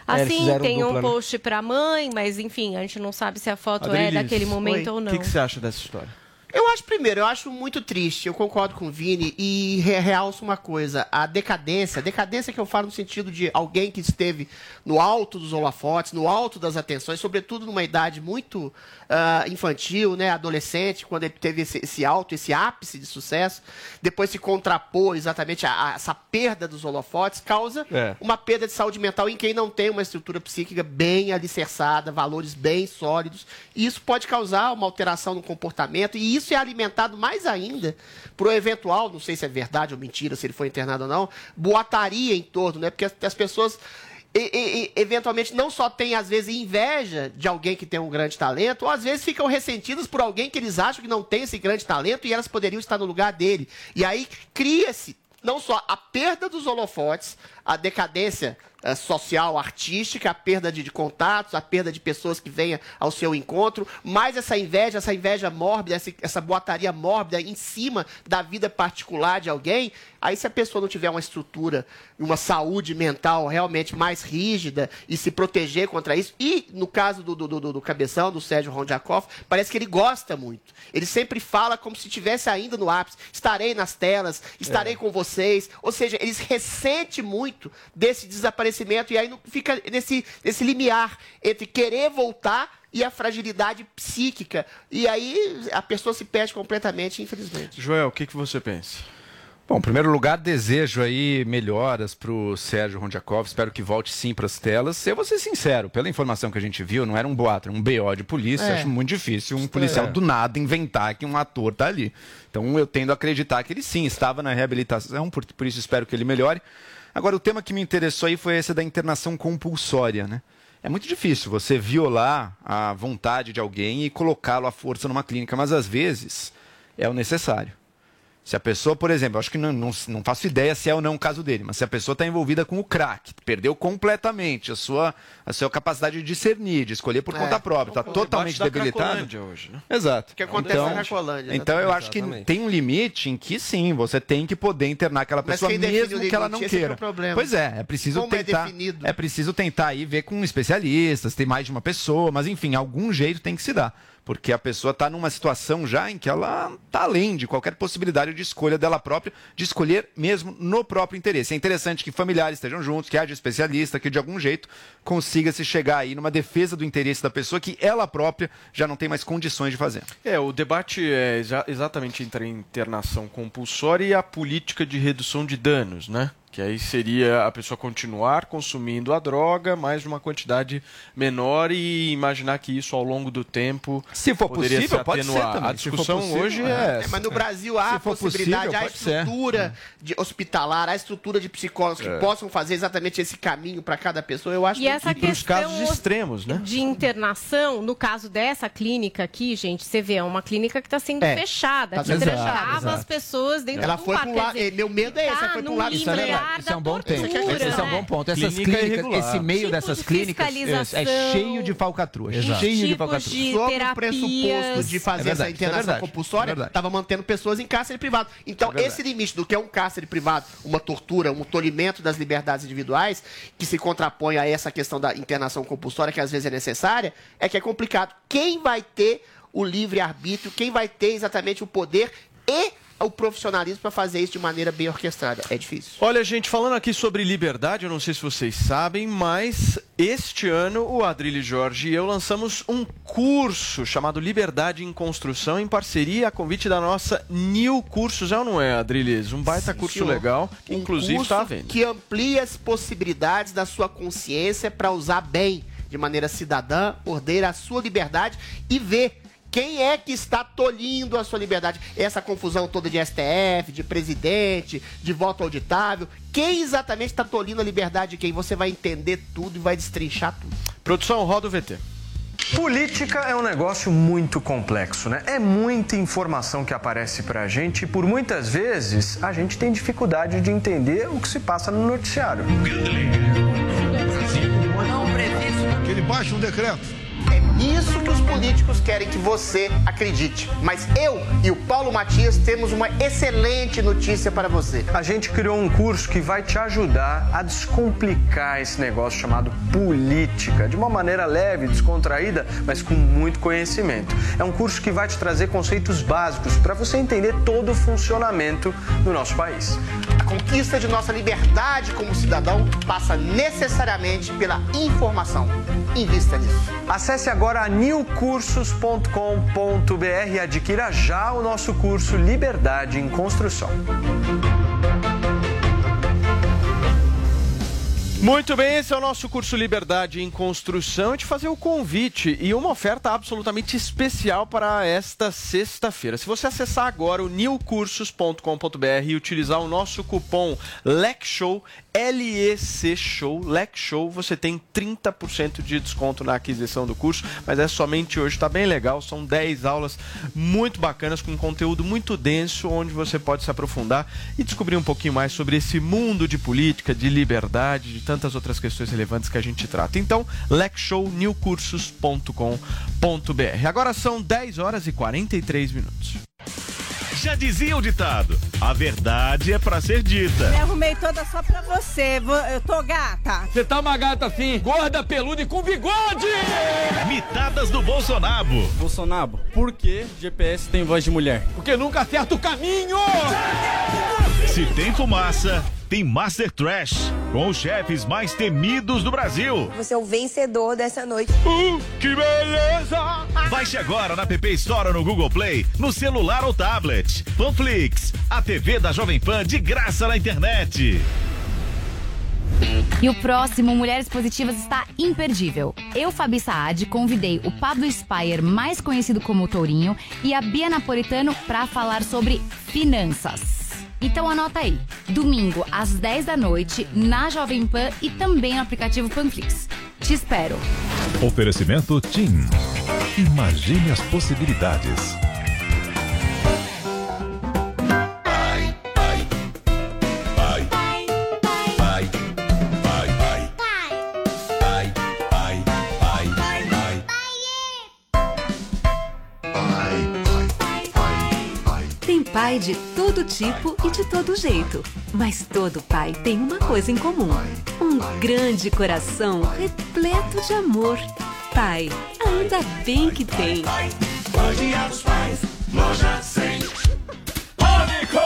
É, assim. fizeram Tem um dupla, né? post pra mãe, mas enfim, a gente não sabe se a foto é daquele momento oi. ou não. O que, que você acha dessa história? Eu acho, primeiro, eu acho muito triste, eu concordo com o Vini e re- realço uma coisa, a decadência, decadência que eu falo no sentido de alguém que esteve no alto dos holofotes, no alto das atenções, sobretudo numa idade muito ah, infantil, né, adolescente, quando ele teve esse, esse alto, esse ápice de sucesso, depois se contrapôs exatamente a, a essa perda dos holofotes, causa É. uma perda de saúde mental em quem não tem uma estrutura psíquica bem alicerçada, valores bem sólidos. E isso pode causar uma alteração no comportamento, e isso é alimentado mais ainda por um eventual, não sei se é verdade ou mentira, se ele foi internado ou não, boataria em torno, né? Porque as, as pessoas. e- e- eventualmente não só têm, às vezes, inveja de alguém que tem um grande talento, ou às vezes ficam ressentidas por alguém que eles acham que não tem esse grande talento e elas poderiam estar no lugar dele. E aí cria-se não só a perda dos holofotes, a decadência eh, social, artística, a perda de, de contatos, a perda de pessoas que venham ao seu encontro, mais essa inveja, essa inveja mórbida, essa, essa boataria mórbida em cima da vida particular de alguém, aí se a pessoa não tiver uma estrutura, uma saúde mental realmente mais rígida e se proteger contra isso, e no caso do, do, do, do cabeção, do Sérgio Rondiakoff, parece que ele gosta muito. Ele sempre fala como se estivesse ainda no ápice. Estarei nas telas, estarei com vocês. Ou seja, ele ressente muito desse desaparecimento e aí não fica nesse, nesse limiar entre querer voltar e a fragilidade psíquica. E aí a pessoa se perde completamente, infelizmente. Joel, o que, que você pensa? Bom, em primeiro lugar, desejo aí melhoras para o Sérgio Rondiakov. Espero que volte sim para as telas. Eu vou ser sincero, pela informação que a gente viu, não era um boato, era um BO de polícia. É. Acho muito difícil um policial É. do nada inventar que um ator tá ali. Então eu tendo a acreditar que ele sim estava na reabilitação, por, por isso espero que ele melhore. Agora, o tema que me interessou aí foi esse da internação compulsória, né? É muito difícil você violar a vontade de alguém e colocá-lo à força numa clínica, mas às vezes é o necessário. Se a pessoa, por exemplo, acho que não, não, não, faço ideia se é ou não o caso dele, mas se a pessoa está envolvida com o crack, perdeu completamente a sua, a sua capacidade de discernir, de escolher por É. conta própria, está totalmente debate da debilitado. Cracolândia hoje, né? Exato. O que acontece então, na Cracolândia, Então eu exatamente. acho que tem um limite em que sim, você tem que poder internar aquela pessoa mesmo que ela não é é queira. problema. Pois é, é preciso Como é tentar. definido? É preciso tentar aí ver com especialistas, tem mais de uma pessoa, mas enfim, algum jeito tem que se dar. Porque a pessoa está numa situação já em que ela está além de qualquer possibilidade de escolha dela própria, de escolher mesmo no próprio interesse. É interessante que familiares estejam juntos, que haja especialista, que de algum jeito consiga se chegar aí numa defesa do interesse da pessoa que ela própria já não tem mais condições de fazer. É, o debate é exa- exatamente entre a internação compulsória e a política de redução de danos, né? Que aí seria a pessoa continuar consumindo a droga, mas numa quantidade menor e imaginar que isso ao longo do tempo Se for poderia possível, se pode ser atenuar. também. A Se for discussão possível, hoje é. é, É, essa. mas no Brasil há Se a for possibilidade, possível, há ser. estrutura de hospitalar, há a estrutura de psicólogos que É. possam fazer exatamente esse caminho para cada pessoa. Eu acho E essa que questão extremos, né? de internação, no caso dessa clínica aqui, gente, você vê, é uma clínica que está sendo É, fechada, tá que fechada, as exato. pessoas dentro Ela do foi quer lado- dizer, meu medo é esse, tá ela foi pro num lado é isso é um bom Esse é um bom né? ponto. Essas Clínica clínicas, irregular. esse meio Tipo dessas de clínicas é, é cheio de falcatruas. Exato. Cheio de Tipos falcatruas. de sob o terapias. pressuposto de fazer É verdade, essa é internação compulsória, é estava mantendo pessoas em cárcere privado. Então, É esse limite do que é um cárcere privado, uma tortura, um tolimento das liberdades individuais, que se contrapõe a essa questão da internação compulsória, que às vezes é necessária, é que é complicado. Quem vai ter o livre-arbítrio, quem vai ter exatamente o poder e o profissionalismo para fazer isso de maneira bem orquestrada? É difícil. Olha, gente, falando aqui sobre liberdade, eu não sei se vocês sabem, mas este ano o Adrilho Jorge e eu lançamos um curso chamado Liberdade em Construção em parceria a convite da nossa New Cursos, é ou não é, Adriles? Um baita curso senhor. legal, que Um inclusive está à venda. que amplia as possibilidades da sua consciência para usar bem, de maneira cidadã, ordeira a sua liberdade e ver quem é que está tolhindo a sua liberdade. Essa confusão toda de STF, de presidente, de voto auditável. Quem exatamente está tolhindo a liberdade de quem? Você vai entender tudo e vai destrinchar tudo. Produção, roda o VT. Política é um negócio muito complexo, né? É muita informação que aparece pra gente e por muitas vezes a gente tem dificuldade de entender o que se passa no noticiário. Que ele baixe um decreto. Isso que os políticos querem que você acredite. Mas eu e o Paulo Matias temos uma excelente notícia para você. A gente criou um curso que vai te ajudar a descomplicar esse negócio chamado política, de uma maneira leve, descontraída, mas com muito conhecimento. É um curso que vai te trazer conceitos básicos para você entender todo o funcionamento do nosso país. Conquista de nossa liberdade como cidadão passa necessariamente pela informação. Invista nisso. Acesse agora newcursos.com.br e adquira já o nosso curso Liberdade em Construção. Muito bem, esse é o nosso curso Liberdade em Construção. De fazer o convite e uma oferta absolutamente especial para esta sexta-feira. Se você acessar agora o newcursos.com.br e utilizar o nosso cupom LECSHOW, LEC Show, LEC Show, você tem 30% de desconto na aquisição do curso, mas é somente hoje, tá bem legal, são 10 aulas muito bacanas com conteúdo muito denso, onde você pode se aprofundar e descobrir um pouquinho mais sobre esse mundo de política, de liberdade, de tantas outras questões relevantes que a gente trata. Então, lecshownewcursos.com.br. Agora são 10 horas e 43 minutos. Já dizia o ditado: a verdade é pra ser dita. Me arrumei toda só pra você. Eu tô gata. Você tá uma gata assim, gorda, peluda e com bigode! Mitadas do Bolsonaro. Bolsonaro, por que GPS tem voz de mulher? Porque nunca acerta o caminho! Se tem fumaça, tem Master Trash, com os chefes mais temidos do Brasil. Você é o vencedor dessa noite. Uh, que beleza! Baixe agora na PP Store ou no Google Play, no celular ou tablet. Panflix, a TV da Jovem Pan de graça na internet. E o próximo Mulheres Positivas está imperdível. Eu, Fabi Saad, convidei o Pablo Spire, mais conhecido como Tourinho, e a Bia Napolitano para falar sobre finanças. Então anota aí, domingo às 10 da noite, na Jovem Pan e também no aplicativo Panflix. Te espero. Oferecimento TIM. Imagine as possibilidades. Pai de todo tipo e de todo jeito. Mas todo pai tem uma coisa em comum: um grande coração repleto de amor. Pai, ainda bem que tem. Bom dia dos pais, loja 100. Pânico!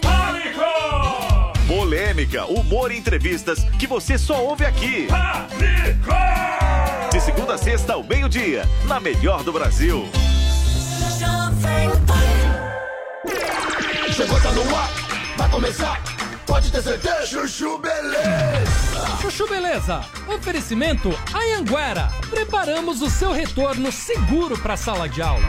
Pânico! Polêmica, humor e entrevistas que você só ouve aqui. De segunda a sexta ao meio-dia, na melhor do Brasil. Chegou, tá no ar, vai começar, pode ter certeza. Chuchu Beleza! Chuchu Beleza, oferecimento Anhanguera. Preparamos o seu retorno seguro para sala de aula.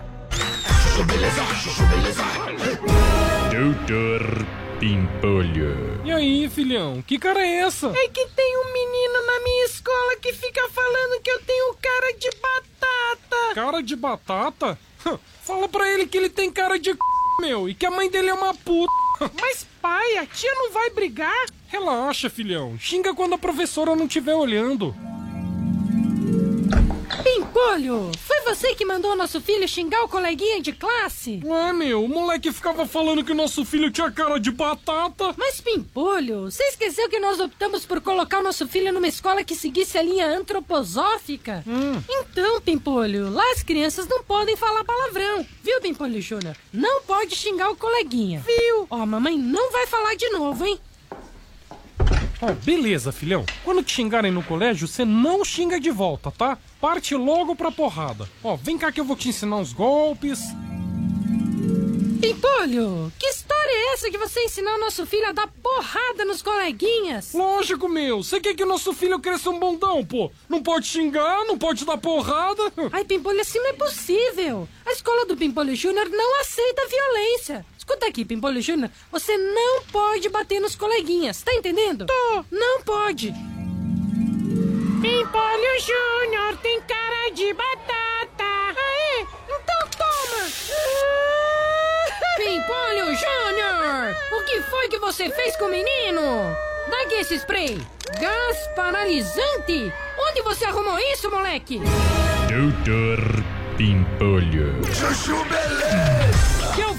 Chuchu Beleza, Chuchu Beleza. Doutor Pimpolho. E aí, filhão, que cara é essa? É que tem um menino na minha escola que fica falando que eu tenho cara de batata. Cara de batata? Fala pra ele que ele tem cara de c... meu, e que a mãe dele é uma puta. Mas pai, a tia não vai brigar? Relaxa, filhão. Xinga quando a professora não estiver olhando. Pimpolho, foi você que mandou nosso filho xingar o coleguinha de classe? Ué, meu, o moleque ficava falando que nosso filho tinha cara de batata. Mas, Pimpolho, você esqueceu que nós optamos por colocar o nosso filho numa escola que seguisse a linha antroposófica? Hum. Então, Pimpolho, lá as crianças não podem falar palavrão. Viu, Pimpolho Júnior? Não pode xingar o coleguinha. Viu? Ó, mamãe não vai falar de novo, hein? Ó, beleza, filhão. Quando te xingarem no colégio, você não xinga de volta, tá? Parte logo pra porrada. Ó, vem cá que eu vou te ensinar uns golpes. Pimpolho, que história é essa de você ensinar o nosso filho a dar porrada nos coleguinhas? Lógico, meu. Você quer que o nosso filho cresça um bundão, pô? Não pode xingar, não pode dar porrada. Ai, Pimpolho, assim não é possível. A escola do Pimpolho Júnior não aceita violência. Escuta aqui, Pimpolho Júnior, você não pode bater nos coleguinhas, tá entendendo? Tô. Não pode. Pimpolho Júnior tem cara de batata. Aê, então toma. Pimpolho Júnior, o que foi que você fez com o menino? Dá aqui esse spray. Gás paralisante? Onde você arrumou isso, moleque? Doutor Pimpolho. Chuchu Beleza!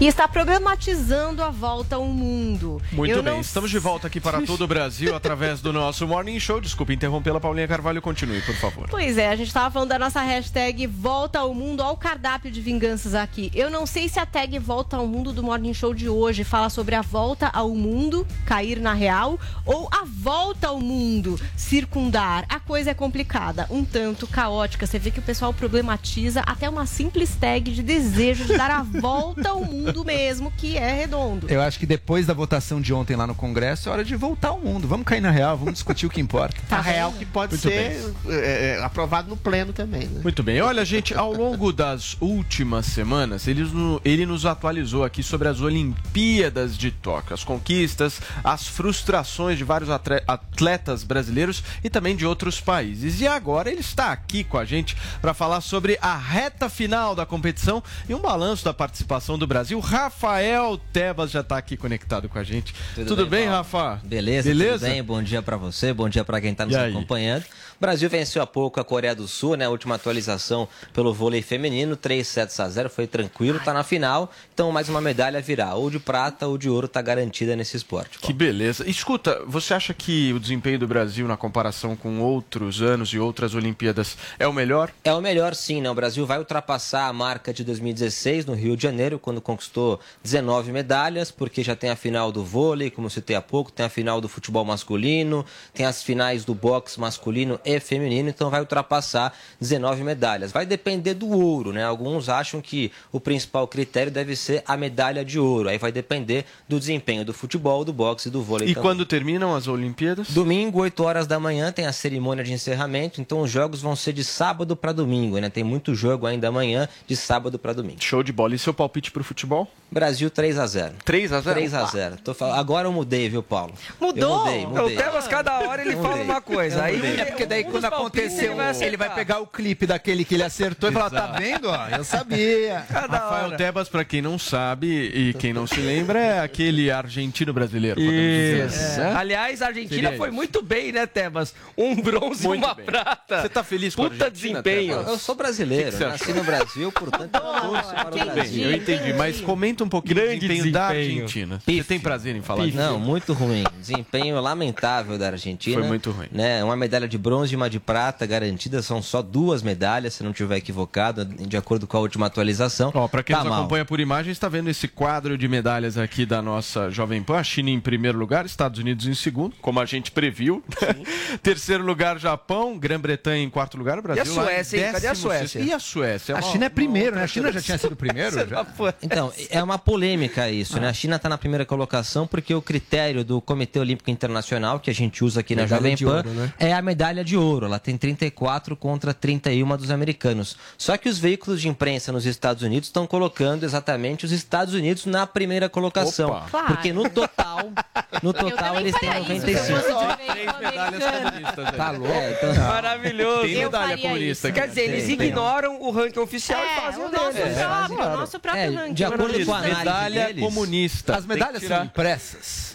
E está problematizando a volta ao mundo. Muito Eu bem, não estamos de volta aqui para todo o Brasil através do nosso Morning Show. Desculpe interrompê-la, Paulinha Carvalho. Continue, por favor. Pois é, a gente estava falando da nossa hashtag Volta ao Mundo, ao cardápio de vinganças aqui. Eu não sei se a tag Volta ao Mundo do Morning Show de hoje fala sobre a volta ao mundo, cair na real, ou a volta ao mundo, circundar. A coisa é complicada, um tanto caótica. Você vê que o pessoal problematiza até uma simples tag de desejo de dar a (laughs) volta ao mundo mesmo, que é redondo. Eu acho que depois da votação de ontem lá no Congresso, é hora de voltar ao mundo. Vamos cair na real, vamos discutir o que importa. (laughs) A real que pode Muito ser é, é, aprovado no pleno também. Né? Muito bem. Olha, gente, ao longo das últimas semanas, ele, ele nos atualizou aqui sobre as Olimpíadas de Tóquio, as conquistas, as frustrações de vários atletas brasileiros e também de outros países. E agora ele está aqui com a gente para falar sobre a reta final da competição e um balanço da participação do Brasil o Rafael Tebas já tá aqui conectado com a gente. Tudo, Tudo bem, bem? Rafa? Beleza, Beleza? tudo bem? Bom dia pra você, bom dia pra quem tá nos acompanhando. O Brasil venceu há pouco a Coreia do Sul, né? A última atualização pelo vôlei feminino, 3 sets a 0, foi tranquilo, tá na final. Então mais uma medalha virá, ou de prata ou de ouro tá garantida nesse esporte. Que beleza. Escuta, você acha que o desempenho do Brasil na comparação com outros anos e outras Olimpíadas é o melhor? É o melhor sim, né? O Brasil vai ultrapassar a marca de 2016 no Rio de Janeiro, quando conquistou 19 medalhas, porque já tem a final do vôlei, como citei há pouco, tem a final do futebol masculino, tem as finais do boxe masculino e feminino, então vai ultrapassar 19 medalhas. Vai depender do ouro, né? Alguns acham que o principal critério deve ser a medalha de ouro. Aí vai depender do desempenho do futebol, do boxe e do vôlei E também. quando terminam as Olimpíadas? Domingo, 8 horas da manhã, tem a cerimônia de encerramento. Então os jogos vão ser de sábado para domingo, né? Tem muito jogo ainda amanhã, de sábado para domingo. Show de bola. E seu palpite pro futebol? Brasil 3 a 0 3 a 0 3 a 0 Tô fal... Agora eu mudei, viu, Paulo? Mudou? Eu mudei, mudei. O Tebas, cada hora ele fala uma coisa. Aí. É porque daí um quando aconteceu, ele vai ele vai pegar o clipe daquele que ele acertou e falar, tá vendo? ó? Eu sabia. (laughs) Rafael Tebas, pra quem não sabe e quem não se lembra, é aquele argentino brasileiro. podemos dizer Isso. assim, né? Aliás, a Argentina Seria foi isso. muito bem, né, Tebas? Um bronze e uma bem. prata. Você tá feliz com a Puta desempenho. Tebas? Eu sou brasileiro, que nasci no Brasil, portanto eu torço para o Tudo bem, Brasil. eu entendi, mas comenta um pouquinho do Grande desempenho da desempenho. Argentina. Você tem prazer em falar disso? Não, muito ruim. Desempenho lamentável da Argentina. Foi muito ruim. Né? Uma medalha de bronze e uma de prata garantida. São só duas medalhas, se não tiver equivocado, de acordo com a última atualização. Ó, pra quem Tá nos mal. acompanha por imagem, está vendo esse quadro de medalhas aqui da nossa Jovem Pan. A China em primeiro lugar, Estados Unidos em segundo, como a gente previu. (laughs) Terceiro lugar, Japão, Grã-Bretanha em quarto lugar, Brasil. E a lá Suécia, hein? Cadê a. Suécia? E a Suécia? A China é primeiro, né? A China já tinha sido primeiro. já. Então, é uma polêmica isso, Ah. né? A China está na primeira colocação porque o critério do Comitê Olímpico Internacional, que a gente usa aqui na Medalha Jovem de Pan, ouro, né? é a medalha de ouro. Ela tem 34 contra 31 dos americanos. Só que os veículos de imprensa nos Estados Unidos estão colocando exatamente os Estados Unidos na primeira colocação. Opa. Claro. Porque no total, (laughs) no total eles têm faria isso, se eu 95. fosse de Três medalhas comunistas. aí. Tá louco? É, então- Maravilhoso. Tem medalha comunista. Quer dizer, eles Tem, tem. ignoram o ranking oficial e É, fazem o deles. próprio, o nosso próprio É, ranking. de acordo com a análise Medalha deles, comunista. As medalhas são impressas.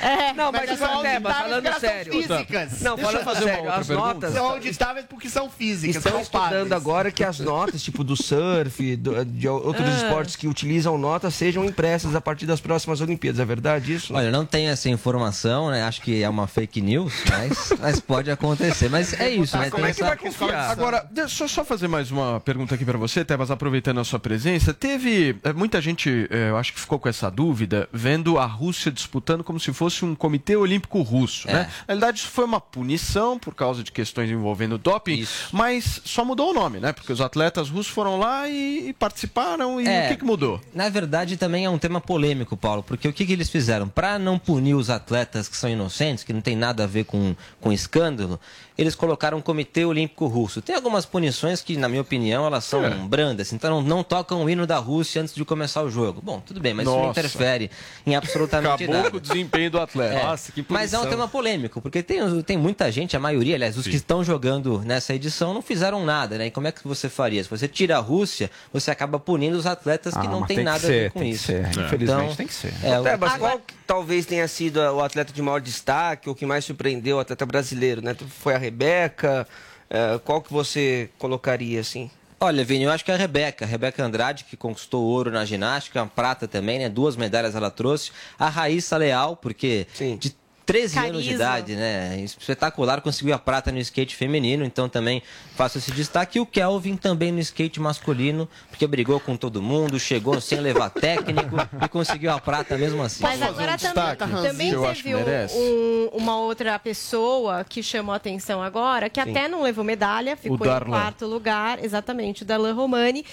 É, Não, mas, Mas mas são auditáveis falando porque elas são sério. físicas. Não, Deixa falando fazer uma sério, outra as pergunta. notas São auditáveis porque são físicas, Estão são estudando agora que as notas, tipo do surf, do- de outros Ah. esportes que utilizam notas, sejam impressas a partir das próximas Olimpíadas. É verdade isso? Olha, eu não tenho essa informação, né? Acho que é uma fake news, mas, mas pode acontecer. Mas é isso, né? como é que essa- vai confiar? Agora, deixa eu só fazer mais uma pergunta aqui pra você, Tebas, aproveitando a sua presença. Teve eh, muita gente, eh, eu acho que ficou com essa dúvida, vendo a Rússia disputando como se fosse um comitê olímpico russo, É. né? Na realidade, isso foi uma punição por causa de questões envolvendo doping, Isso. mas só mudou o nome, né? Porque os atletas russos foram lá e, e participaram e É. o que, que mudou? Na verdade, também é um tema polêmico, Paulo, porque o que, que eles fizeram? Para não punir os atletas que são inocentes, que não tem nada a ver com, com escândalo, eles colocaram um Comitê Olímpico Russo. Tem algumas punições que, na minha opinião, elas são É. brandas. Então, não, não tocam o hino da Rússia antes de começar o jogo. Bom, tudo bem, mas isso não Nossa. interfere em absolutamente Acabou nada. com o desempenho do atleta. É, Nossa, que mas é um tema polêmico, porque tem, tem muita gente, a maioria, aliás, os que estão jogando nessa edição não fizeram nada, né? E como é que você faria? Se você tira a Rússia, você acaba punindo os atletas que Ah, não mas tem tem que nada a ser, ver com tem que isso. ser. Infelizmente tem que ser. É, o- Tebas, qual que talvez tenha sido o atleta de maior destaque, ou que mais surpreendeu o atleta brasileiro, né? Foi a Rebeca? Eh, qual que você colocaria, assim? Olha, Vini, eu acho que é a Rebeca, a Rebeca Andrade, que conquistou ouro na ginástica, prata também, né? Duas medalhas ela trouxe. A Raíssa Leal, porque de 13 anos de Carisma. idade, né? Espetacular, conseguiu a prata no skate feminino, então também faço esse destaque. E o Kelvin também no skate masculino, porque brigou com todo mundo, chegou sem levar (laughs) técnico e conseguiu a prata mesmo assim. Mas agora também, também acho teve um- uma outra pessoa que chamou a atenção agora, que Sim. até não levou medalha, ficou em quarto lugar, exatamente, o Darlan Romani.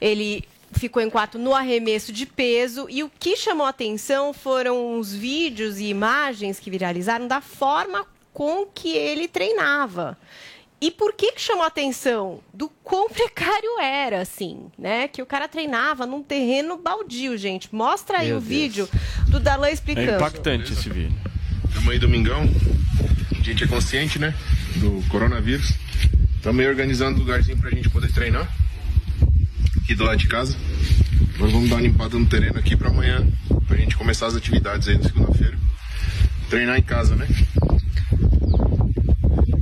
Ele ficou em quarto no arremesso de peso e o que chamou a atenção foram os vídeos e imagens que viralizaram da forma com que ele treinava. E por que, que chamou a atenção? Do quão (laughs) precário era, assim, né? Que o cara treinava num terreno baldio, gente. Mostra aí Meu o Deus. vídeo do Darlan É explicando. impactante esse vídeo. Tamo aí domingão. A gente é consciente, né? Do coronavírus. Tamo aí organizando um lugarzinho pra gente poder treinar. Aqui do lado de casa. Nós vamos dar uma limpada no terreno aqui para amanhã, pra gente começar as atividades aí na segunda-feira. Treinar em casa, né?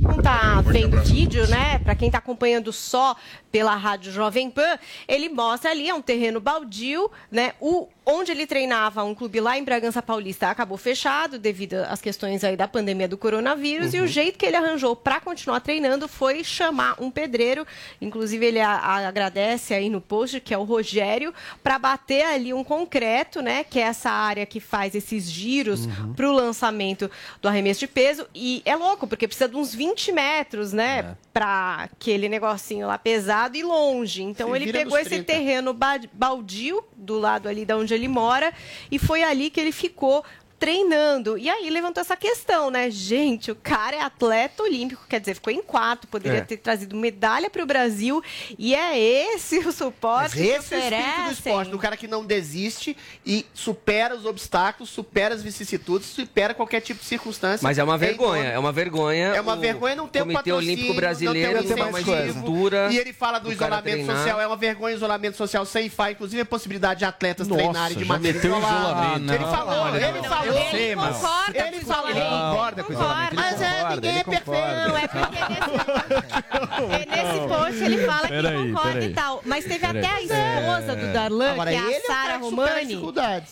não tá vendo vídeo, né? Para quem tá acompanhando só pela rádio Jovem Pan, ele mostra ali é um terreno baldio, né? O onde ele treinava um clube lá em Bragança Paulista acabou fechado devido às questões aí da pandemia do coronavírus uhum. e o jeito que ele arranjou para continuar treinando foi chamar um pedreiro, inclusive ele a, a, agradece aí no post que é o Rogério para bater ali um concreto, né, que é essa área que faz esses giros uhum. para o lançamento do arremesso de peso e é louco porque precisa de uns 20 metros, né, é. para aquele negocinho lá pesado e longe. Então Se ele pegou esse terreno baldio do lado ali da onde ele mora, e foi ali que ele ficou treinando. E aí levantou essa questão, né? Gente, o cara é atleta olímpico, quer dizer, ficou em quarto, poderia é. ter trazido medalha para o Brasil. E é esse o suporte Mas esse que oferecem. É o do esporte, do cara que não desiste e supera os obstáculos, supera as vicissitudes, supera qualquer tipo de circunstância. Mas é uma vergonha, é uma vergonha. É uma vergonha não ter o Comitê Olímpico Brasileiro ter uma estrutura. E ele fala do, do isolamento social, é uma vergonha o isolamento social sem FA, inclusive a possibilidade de atletas Nossa, treinarem de maneira isolada. Ele falou, ele falou sei, ele concorda, ele fala, ele concorda com o isolamento. Mas é, ninguém é perfeito. Não, é porque nesse, (laughs) é nesse post ele fala que ele concorda e tal. Mas teve até a esposa do Darlan, que é a Sara Romani,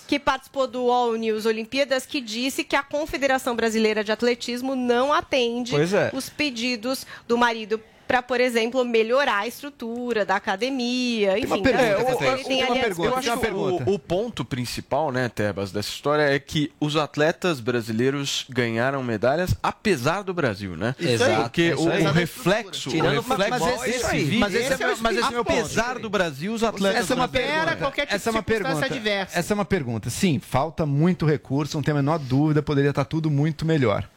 que participou do All News Olimpíadas, que disse que a Confederação Brasileira de Atletismo não atende os pedidos do marido para, por exemplo, melhorar a estrutura da academia, enfim. Uma pergunta, ele tem uma pergunta, eu acho que o, o, ponto principal, né, Tebas, dessa história é que os atletas brasileiros ganharam medalhas apesar do Brasil, né? Exato. Porque o, o, reflexo, Tirando, o reflexo mas, esse, esse, mas esse, é, mas esse é meu apesar do Brasil, os atletas essa é uma pergunta. qualquer tipo essa é uma pergunta. Adversa. Essa é uma pergunta. Sim, falta muito recurso, não tem a menor dúvida, poderia estar tudo muito melhor.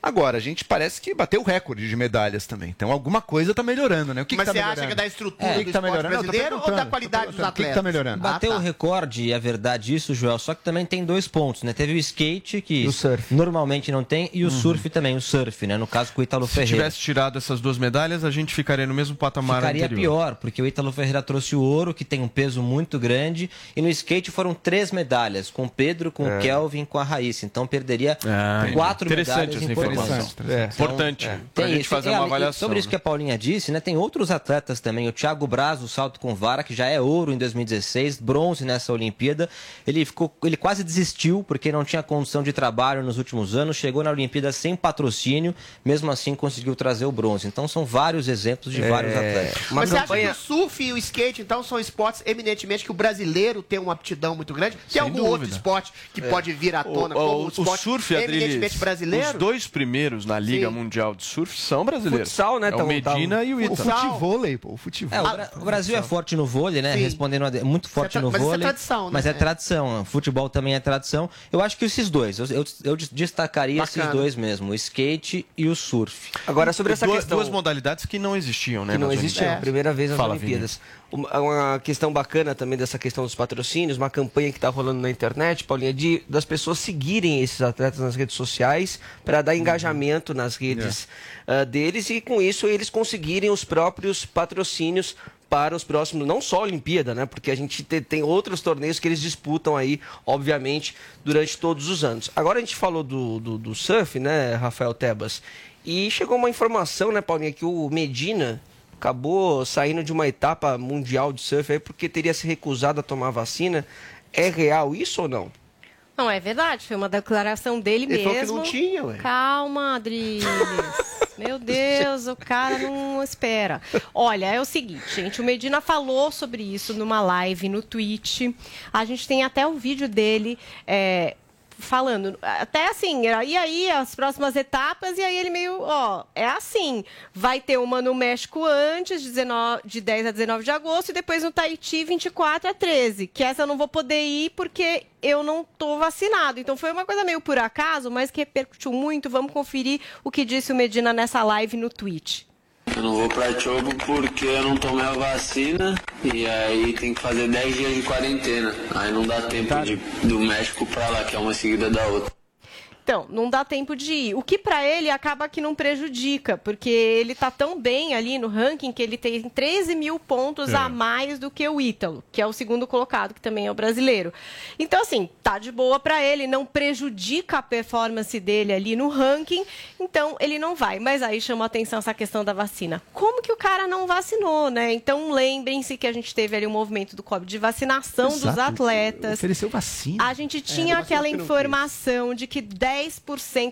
Agora, a gente parece que bateu o recorde de medalhas também. Então alguma coisa está melhorando, né? O que Mas que tá você acha que é da estrutura é, do tá melhorando? brasileiro não, ou da qualidade dos atletas? O que está melhorando? Bateu ah, tá. o recorde, é verdade isso, Joel, só que também tem dois pontos, né? Teve o skate, que o normalmente não tem, e o uhum. surf também, o surf, né? No caso com o Ítalo Ferreira. Se tivesse tirado essas duas medalhas, a gente ficaria no mesmo patamar Ficaria anterior. pior, porque o Ítalo Ferreira trouxe o ouro, que tem um peso muito grande, e no skate foram três medalhas, com o Pedro, com é. o Kelvin, com a Raíssa. Então perderia ah, quatro medalhas essa informação. É. Importante então, é. para a gente isso. fazer uma avaliação. Sobre isso que a Paulinha disse, né? Tem outros atletas também. O Thiago Braz, o salto com vara, que já é ouro em 2016, bronze nessa Olimpíada. Ele ficou, ele quase desistiu porque não tinha condição de trabalho nos últimos anos. Chegou na Olimpíada sem patrocínio, mesmo assim conseguiu trazer o bronze. Então são vários exemplos de é... vários atletas. Uma Mas campanha... você acha que o surf e o skate, então, são esportes eminentemente que o brasileiro tem uma aptidão muito grande? Tem Sem algum dúvida. outro esporte que é. pode vir à tona o, como o, o esporte surf, eminentemente brasileiro? Os dois primeiros na Liga Sim. Mundial de Surf são brasileiros. Futsal, né? É o Medina e o Ita. O futevôlei, pô. O futebol. É, o, o, Brasil é forte no vôlei, né? Sim. Respondendo a... muito forte é no mas vôlei. Mas é tradição, né? Mas é tradição. Futebol também é tradição. Eu acho que esses dois, eu, eu, eu destacaria Bacana. esses dois mesmo, o skate e o surf. Agora, sobre essa duas, questão... Duas modalidades que não existiam, né? Que não existiam. É. Primeira vez nas Fala, Olimpíadas. Uma, uma questão bacana também dessa questão dos patrocínios, uma campanha que está rolando na internet, Paulinha, de das pessoas seguirem esses atletas nas redes sociais para dar uhum. engajamento nas redes uh, deles e com isso eles conseguirem os próprios patrocínios para os próximos, não só a Olimpíada, né? Porque a gente te, tem outros torneios que eles disputam aí, obviamente, durante todos os anos. Agora a gente falou do, do, do surf, né, Rafael Tebas? E chegou uma informação, né, Paulinha, que o Medina acabou saindo de uma etapa mundial de surf aí porque teria se recusado a tomar vacina. É real isso ou não? Não, é verdade. Foi uma declaração dele Ele mesmo. Falou que não tinha, ué. Calma, Adriles. (laughs) Meu Deus, o cara não espera. Olha, é o seguinte, gente. O Medina falou sobre isso numa live no Twitch. A gente tem até um vídeo dele. É, falando, até assim, e aí as próximas etapas, e aí ele meio, ó, é assim, vai ter uma no México antes, de, 19, de 10 a 19 de agosto, e depois no Tahiti, 24 a 13, que essa eu não vou poder ir porque eu não tô vacinado. Então foi uma coisa meio por acaso, mas que repercutiu muito. Vamos conferir o que disse o Medina nessa live no Twitch. Eu não vou pra Chobo porque eu não tomei a vacina e aí tem que fazer 10 dias de quarentena. Aí não dá tempo tá. de, do México pra lá, que é uma seguida da outra. Então, não dá tempo de ir. O que para ele acaba que não prejudica, porque ele tá tão bem ali no ranking que ele tem 13 mil pontos É. a mais do que o Ítalo, que é o segundo colocado, que também é o brasileiro. Então, assim, tá de boa para ele, não prejudica a performance dele ali no ranking, então ele não vai. Mas aí chama a atenção essa questão da vacina. Como que o cara não vacinou, né? Então, lembrem-se que a gente teve ali um movimento do COB de vacinação dos Exato. atletas. Ofereceu vacina. A gente tinha mas aquela informação de que 10%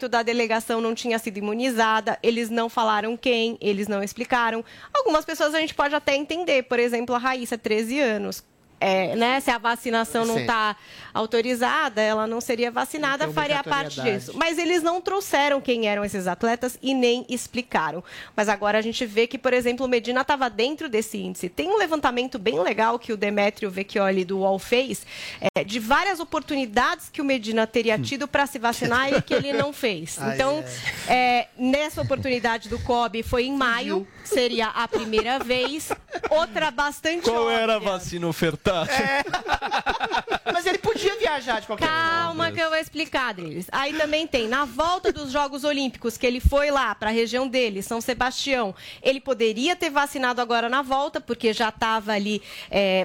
da delegação não tinha sido imunizada. Eles não falaram quem, eles não explicaram. Algumas pessoas a gente pode até entender. Por exemplo, a Raíssa, 13 anos. É, né, se a vacinação não está autorizada, ela não seria vacinada, Não faria parte disso. Mas eles não trouxeram quem eram esses atletas e nem explicaram. Mas agora a gente vê que, por exemplo, o Medina estava dentro desse índice. Tem um levantamento bem legal que o Demetrio Vecchioli do UOL fez, é, de várias oportunidades que o Medina teria tido para se vacinar e que ele não fez. (laughs) Então, é, nessa oportunidade do COB foi em maio, seria a primeira (laughs) vez. Outra bastante Qual era a óbvia. vacina ofertada? (laughs) Mas ele podia viajar de qualquer Calma que eu vou explicar, Adriles. Aí também tem, na volta dos Jogos Olímpicos, que ele foi lá para a região dele, São Sebastião, ele poderia ter vacinado agora na volta, porque já estava ali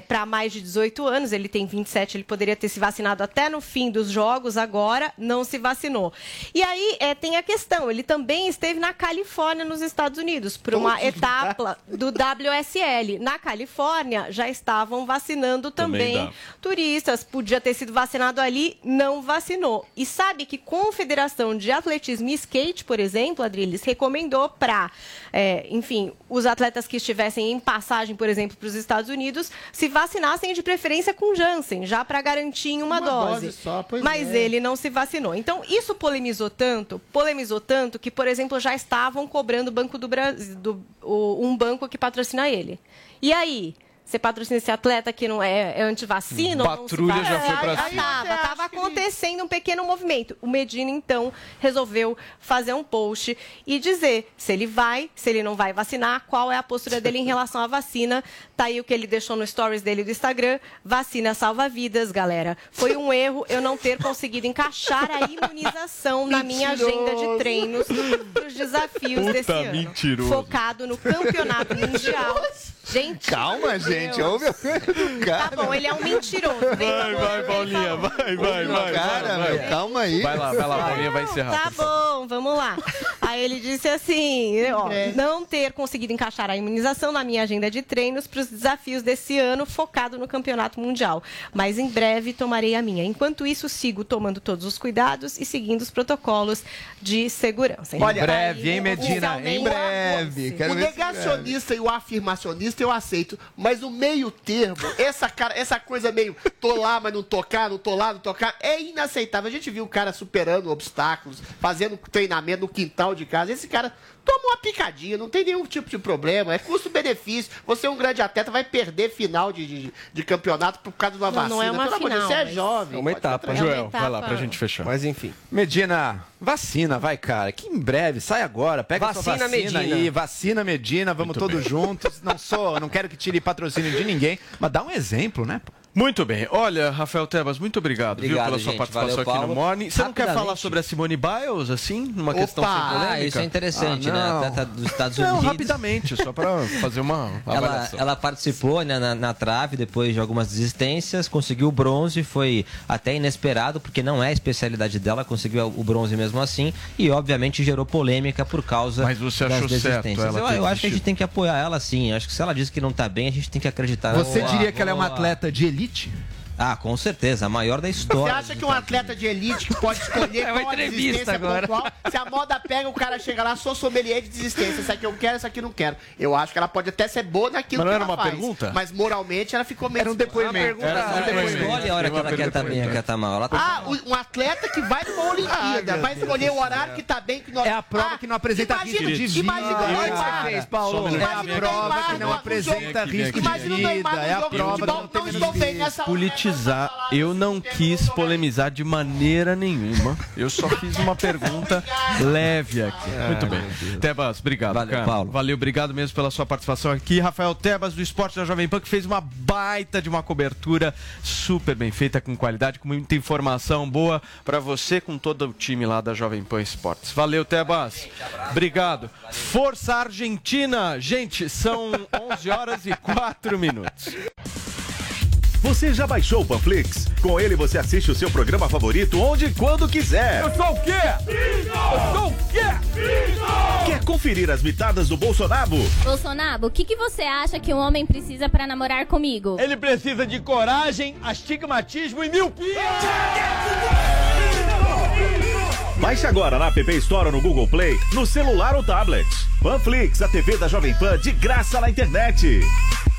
para mais de 18 anos, ele tem 27, ele poderia ter se vacinado até no fim dos Jogos, agora não se vacinou. E aí é, tem a questão, ele também esteve na Califórnia, nos Estados Unidos, por uma etapa do WSL. Na Califórnia já estavam vacinando Também também turistas, podia ter sido vacinado ali, não vacinou. E sabe que Confederação de Atletismo e Skate, por exemplo, Adriles, recomendou para, enfim, os atletas que estivessem em passagem, por exemplo, para os Estados Unidos, se vacinassem de preferência com Janssen, já para garantir uma, Uma dose só, pois Mas é. ele não se vacinou. Então, isso polemizou tanto, polemizou tanto que, por exemplo, já estavam cobrando o Banco do Brasil, do, o- um banco que patrocina ele. E aí? Você patrocina esse atleta que não é, é antivacina? ou não se Patrulha já foi pra Aí cima. Tava, tava acontecendo um pequeno movimento. O Medina, então, resolveu fazer um post e dizer se ele vai, se ele não vai vacinar, qual é a postura dele em relação à vacina. Tá aí o que ele deixou no stories dele do Instagram. Vacina salva vidas, galera. Foi um erro eu não ter conseguido encaixar a imunização na minha agenda de treinos para os desafios Puta desse ano. mentiroso. Focado no campeonato mundial. (laughs) Gente, Calma, gente. Ouve a coisa do cara. Tá bom, ele é um mentiroso. Vai, vai, Paulinha, vai, vai, vai. Cara, vai, meu, vai. calma aí. Vai lá, vai lá, Paulinha, vai encerrar. Tá bom, vamos lá. Aí ele disse assim: ó, não ter conseguido encaixar a imunização na minha agenda de treinos para os desafios desse ano focado no campeonato mundial. Mas em breve tomarei a minha. Enquanto isso, sigo tomando todos os cuidados e seguindo os protocolos de segurança. Olha, Em breve, hein, Medina? Em breve. Quero o negacionista e o afirmacionista eu aceito, mas o meio termo, essa, cara, essa coisa meio tô lá, mas não tocar, não tô lá, não tocar, é inaceitável. A gente viu o cara superando obstáculos, fazendo treinamento no quintal de casa. Esse cara toma uma picadinha, não tem nenhum tipo de problema, é custo-benefício. Você é um grande atleta, vai perder final de, de, de campeonato por causa de uma Não, vacina. não é uma Pelo Deus, final, você é jovem. É uma etapa. Joel, vai lá pra gente fechar. Mas enfim. Medina, vacina, vai, cara. Que em breve, sai agora. Pega Vacina sua vacina Medina. aí, vacina Medina, vamos todos juntos. Não sou, não quero que tire patrocínio de ninguém, mas dá um exemplo, né? pô? Muito bem. Olha, Rafael Tebas, muito obrigado, viu, Obrigado, pela sua gente. participação Valeu, aqui no. Morning. Você não quer falar sobre a Simone Biles, assim, numa Opa! questão sem polêmica? Ah, isso é interessante, Ah, né? não. Atleta dos Estados Não, Unidos. rapidamente, só para (laughs) fazer uma Ela, avaliação. ela participou né, na, na trave depois de algumas desistências, conseguiu o bronze, foi até inesperado, porque não é a especialidade dela, conseguiu o bronze mesmo assim, e obviamente gerou polêmica por causa Mas você das achou certo desistências. ela eu, eu acho que a gente tem que apoiar ela sim. Acho que se ela diz que não tá bem, a gente tem que acreditar. Você Boa, diria que ela é uma boa. atleta de elite? Nietzsche. Ah, com certeza, a maior da Você história. acha que um atleta de elite que pode escolher (laughs) É uma qual a entrevista desistência agora. pontual, se a moda pega, o cara chega lá, sou sommelier de desistência, isso aqui eu quero, isso aqui eu não quero. Eu acho que ela pode até ser boa naquilo Mas não que era ela uma faz, pergunta? Mas moralmente ela ficou meio... Era um depoimento. Era um depoimento. escolhe a hora que ela quer estar bem, quer estar mal. Ela tá Ah, um atleta que vai numa Olimpíada, vai escolher o horário que tá bem, que nós... É a prova Ah, que não apresenta imagina, risco de vida. Imagina o É Neymar. você Paulo. É a Imagina o prova que não no- apresenta risco de Imagina o Neymar vida. no É a jogo de futebol, não não estou bem nessa hora. Enfatizar, eu não quis polemizar de maneira nenhuma. Eu só fiz uma pergunta leve aqui. Muito bem. Tebas, obrigado. Valeu, cara. Paulo. Valeu, obrigado mesmo pela sua participação aqui. Rafael Tebas, do Esporte da Jovem Pan, que fez uma baita de uma cobertura super bem feita, com qualidade, com muita informação boa para você, com todo o time lá da Jovem Pan Esportes. Valeu, Tebas. Obrigado. Força Argentina. Gente, são 11 horas e 4 minutos. Você já baixou o Panflix? Com ele você assiste o seu programa favorito onde e quando quiser. Eu sou o quê? Eu sou o quê? Quer conferir as mitadas do Bolsonaro? Bolsonaro, o que, que você acha que um homem precisa pra namorar comigo? Ele precisa de coragem, astigmatismo e miopia. Baixe agora na App Store ou no Google Play, no celular ou tablet. Panflix, a TV da Jovem Pan de graça na internet.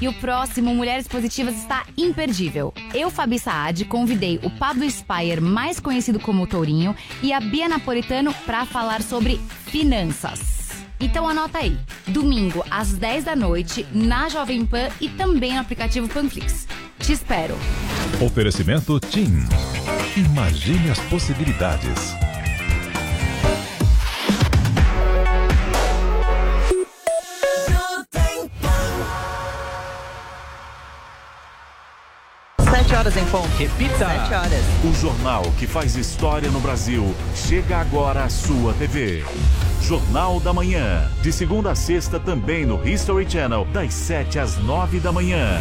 E o próximo Mulheres Positivas está imperdível. Eu, Fabi Saad, convidei o Pablo Spire, mais conhecido como Tourinho, e a Bia Napolitano para falar sobre finanças. Então anota aí. Domingo, às 10 da noite, na Jovem Pan e também no aplicativo Panflix. Te espero. Oferecimento TIM. Imagine as possibilidades. Horas em ponto. Repita. Sete horas. O jornal que faz história no Brasil chega agora à sua TV. Jornal da Manhã, de segunda a sexta também no History Channel, das 7 às 9 da manhã.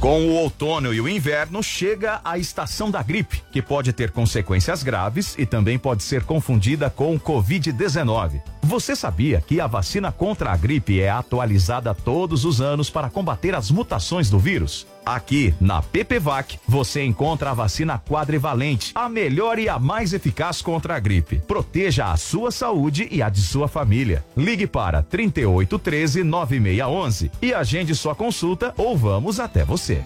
Com o outono e o inverno chega a estação da gripe, que pode ter consequências graves e também pode ser confundida com o Covid-19. Você sabia que a vacina contra a gripe é atualizada todos os anos para combater as mutações do vírus? Aqui, na PPVAC, você encontra a vacina quadrivalente, a melhor e a mais eficaz contra a gripe. Proteja a sua saúde e a de sua família. Ligue para 3813 9611 e agende sua consulta ou vamos até você.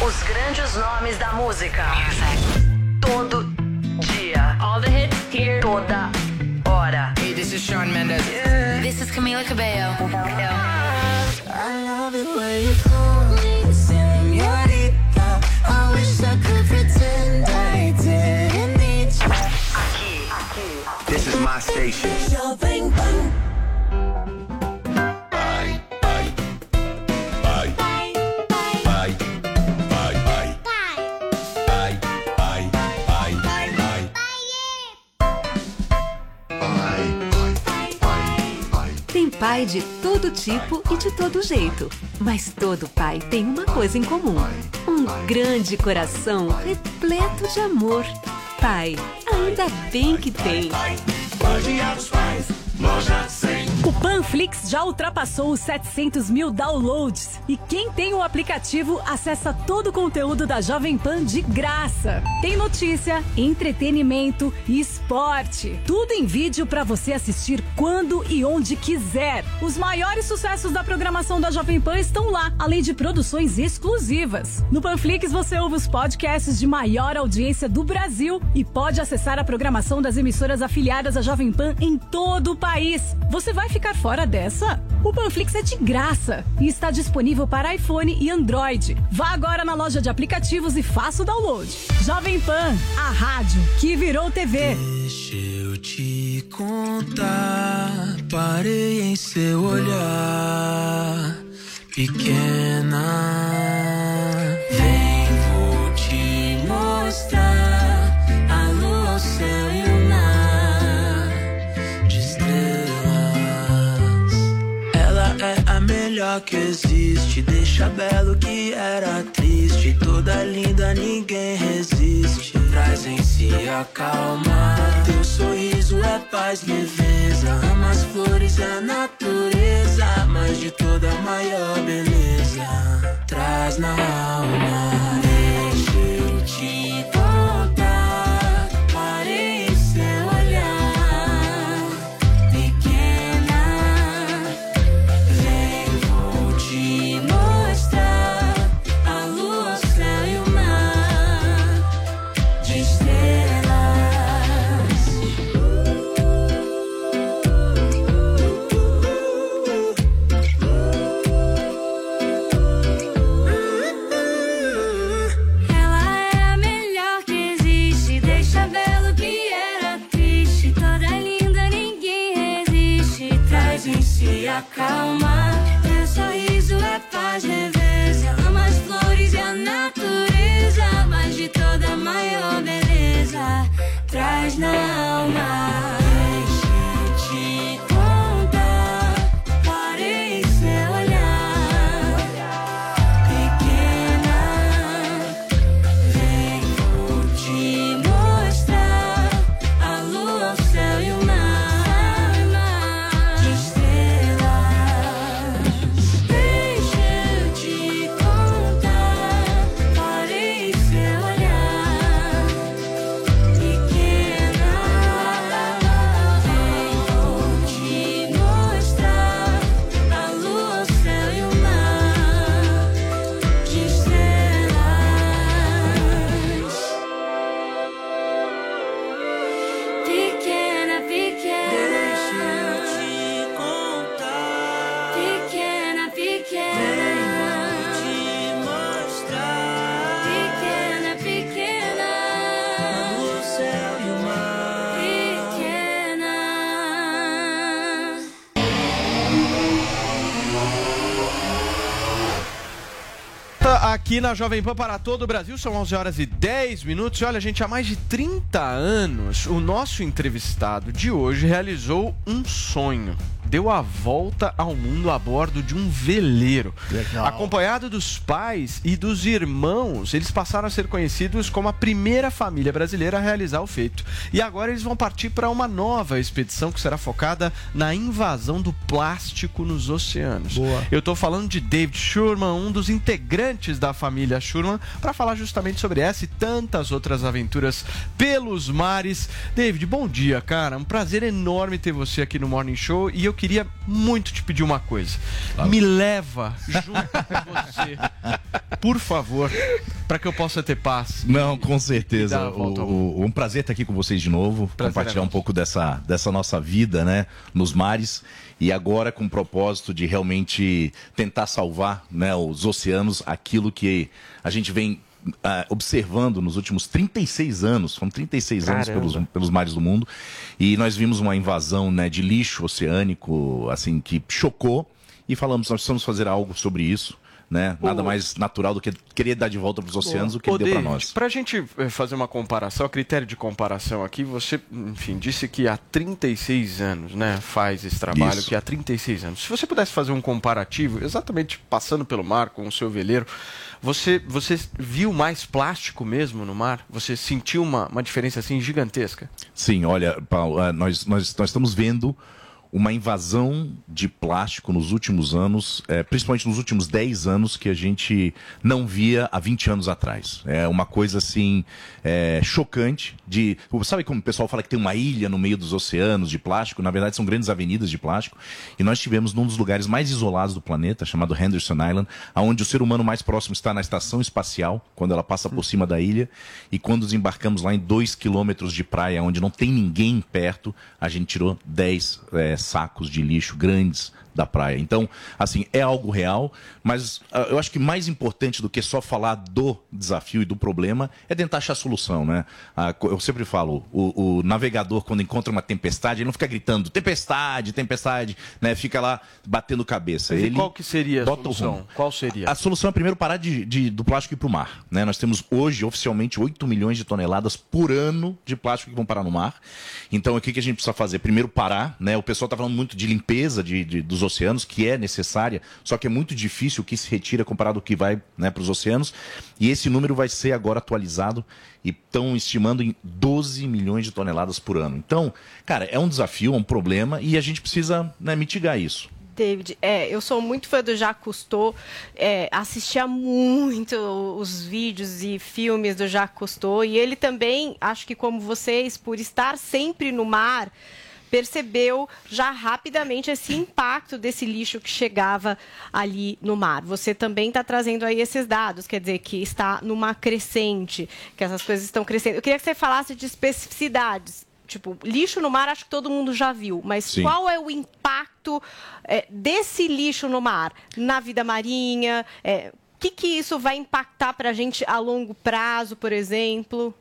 Os grandes nomes da música. Todo dia. All the hits here. Toda hora. Hey, this is Sean Mendes. This is Camila Cabello. I love it when you call my station. Jovem Pan. Pai, pai, pai, pai, pai, pai, pai, pai, pai, pai, Tem pai de todo tipo e de todo jeito. Mas todo pai tem uma coisa em comum: um grande coração repleto de amor. Pai, ainda bem que tem. Dia dos Pais, loja 100. O Panflix já ultrapassou os 700 mil downloads e quem tem o aplicativo acessa todo o conteúdo da Jovem Pan de graça. Tem notícia, entretenimento e esporte. Tudo em vídeo para você assistir quando e onde quiser. Os maiores sucessos da programação da Jovem Pan estão lá, além de produções exclusivas. No Panflix você ouve os podcasts de maior audiência do Brasil e pode acessar a programação das emissoras afiliadas à Jovem Pan em todo o país. Você vai ficar fora dessa? O Panflix é de graça e está disponível para iPhone e Android. Vá agora na loja de aplicativos e faça o download. Jovem Pan, a rádio que virou TV. Deixa eu te contar, parei em seu olhar, pequena. Deixa belo que era triste, toda linda ninguém resiste. Traz em si a calma, Deus sorriso é paz, leveza. Ama as flores e a natureza. Mas de toda a maior beleza. Traz na alma. Deixa eu te Aqui na Jovem Pan para todo o Brasil, são 11 horas e 10 minutos. E olha, gente, há mais de 30 anos, o nosso entrevistado de hoje realizou um sonho. Deu a volta ao mundo a bordo de um veleiro. Legal. Acompanhado dos pais e dos irmãos, eles passaram a ser conhecidos como a primeira família brasileira a realizar o feito. E agora eles vão partir para uma nova expedição que será focada na invasão do plástico nos oceanos. Boa. Eu tô falando de David Schurman, um dos integrantes da família Schurman, para falar justamente sobre essa e tantas outras aventuras pelos mares. David, bom dia, cara. Um prazer enorme ter você aqui no Morning Show e eu queria muito te pedir uma coisa. Me leva junto com você, por favor, para que eu possa ter paz. Não, com E certeza. dar a volta ao O, o- um prazer estar aqui com vocês de novo, Prazer é compartilhar um pouco dessa, dessa nossa vida, né, nos mares. E agora com o propósito de realmente tentar salvar né, os oceanos, aquilo que a gente vem ah, observando nos últimos 36 anos, foram 36 anos Caramba. pelos, pelos mares do mundo, e nós vimos uma invasão né, de lixo oceânico, assim, que chocou, e falamos, nós precisamos fazer algo sobre isso, né? Nada mais natural do que querer dar de volta para os oceanos o que ele deu para nós. Pra gente eh, fazer uma comparação, a critério de comparação aqui, você, enfim, disse que há 36 anos, né, faz esse trabalho, Isso. que há 36 anos. Se você pudesse fazer um comparativo, exatamente passando pelo mar com o seu veleiro, você, você viu mais plástico mesmo no mar? Você sentiu uma, uma diferença assim gigantesca? Sim, olha, Paulo, eh, nós, nós, nós estamos vendo uma invasão de plástico nos últimos anos, eh, principalmente nos últimos 10 anos, que a gente não via há 20 anos atrás. É uma coisa assim eh, chocante de. Sabe como o pessoal fala que tem uma ilha no meio dos oceanos de plástico? Na verdade, são grandes avenidas de plástico. E nós tivemos num dos lugares mais isolados do planeta, chamado Henderson Island, onde o ser humano mais próximo está na estação espacial, quando ela passa por cima da ilha. E quando desembarcamos lá em 2 quilômetros de praia, onde não tem ninguém perto, a gente tirou 10 eh, sacos de lixo grandes da praia. Então, assim, é algo real, mas ah, eu acho que mais importante do que só falar do desafio e do problema é tentar achar solução, né? Ah, eu sempre falo, o, o navegador, quando encontra uma tempestade, ele não fica gritando tempestade, tempestade, né? Fica lá batendo cabeça. E ele qual que seria a solução? Qual seria? A solução é primeiro parar de, de- do plástico ir para o mar. Né? Nós temos hoje, oficialmente, 8 milhões de toneladas por ano de plástico que vão parar no mar. Então, o que, que a gente precisa fazer? Primeiro parar, né? O pessoal está falando muito de limpeza de, de- dos oceanos, que é necessária, só que é muito difícil o que se retira comparado ao que vai né, para os oceanos. E esse número vai ser agora atualizado e estão estimando em 12 milhões de toneladas por ano. Então, cara, é um desafio, é um problema e a gente precisa né, mitigar isso. David, é, eu sou muito fã do Jacques Cousteau, é, assistia muito os vídeos e filmes do Jacques Cousteau, e ele também, acho que como vocês, por estar sempre no mar, percebeu já rapidamente esse impacto desse lixo que chegava ali no mar. Você também está trazendo aí esses dados, quer dizer, que está numa crescente, que essas coisas estão crescendo. Eu queria que você falasse de especificidades. Tipo, lixo no mar, acho que todo mundo já viu, mas Sim. qual é o impacto é, desse lixo no mar na vida marinha? É, o que, que isso vai impactar para a gente a longo prazo, por exemplo?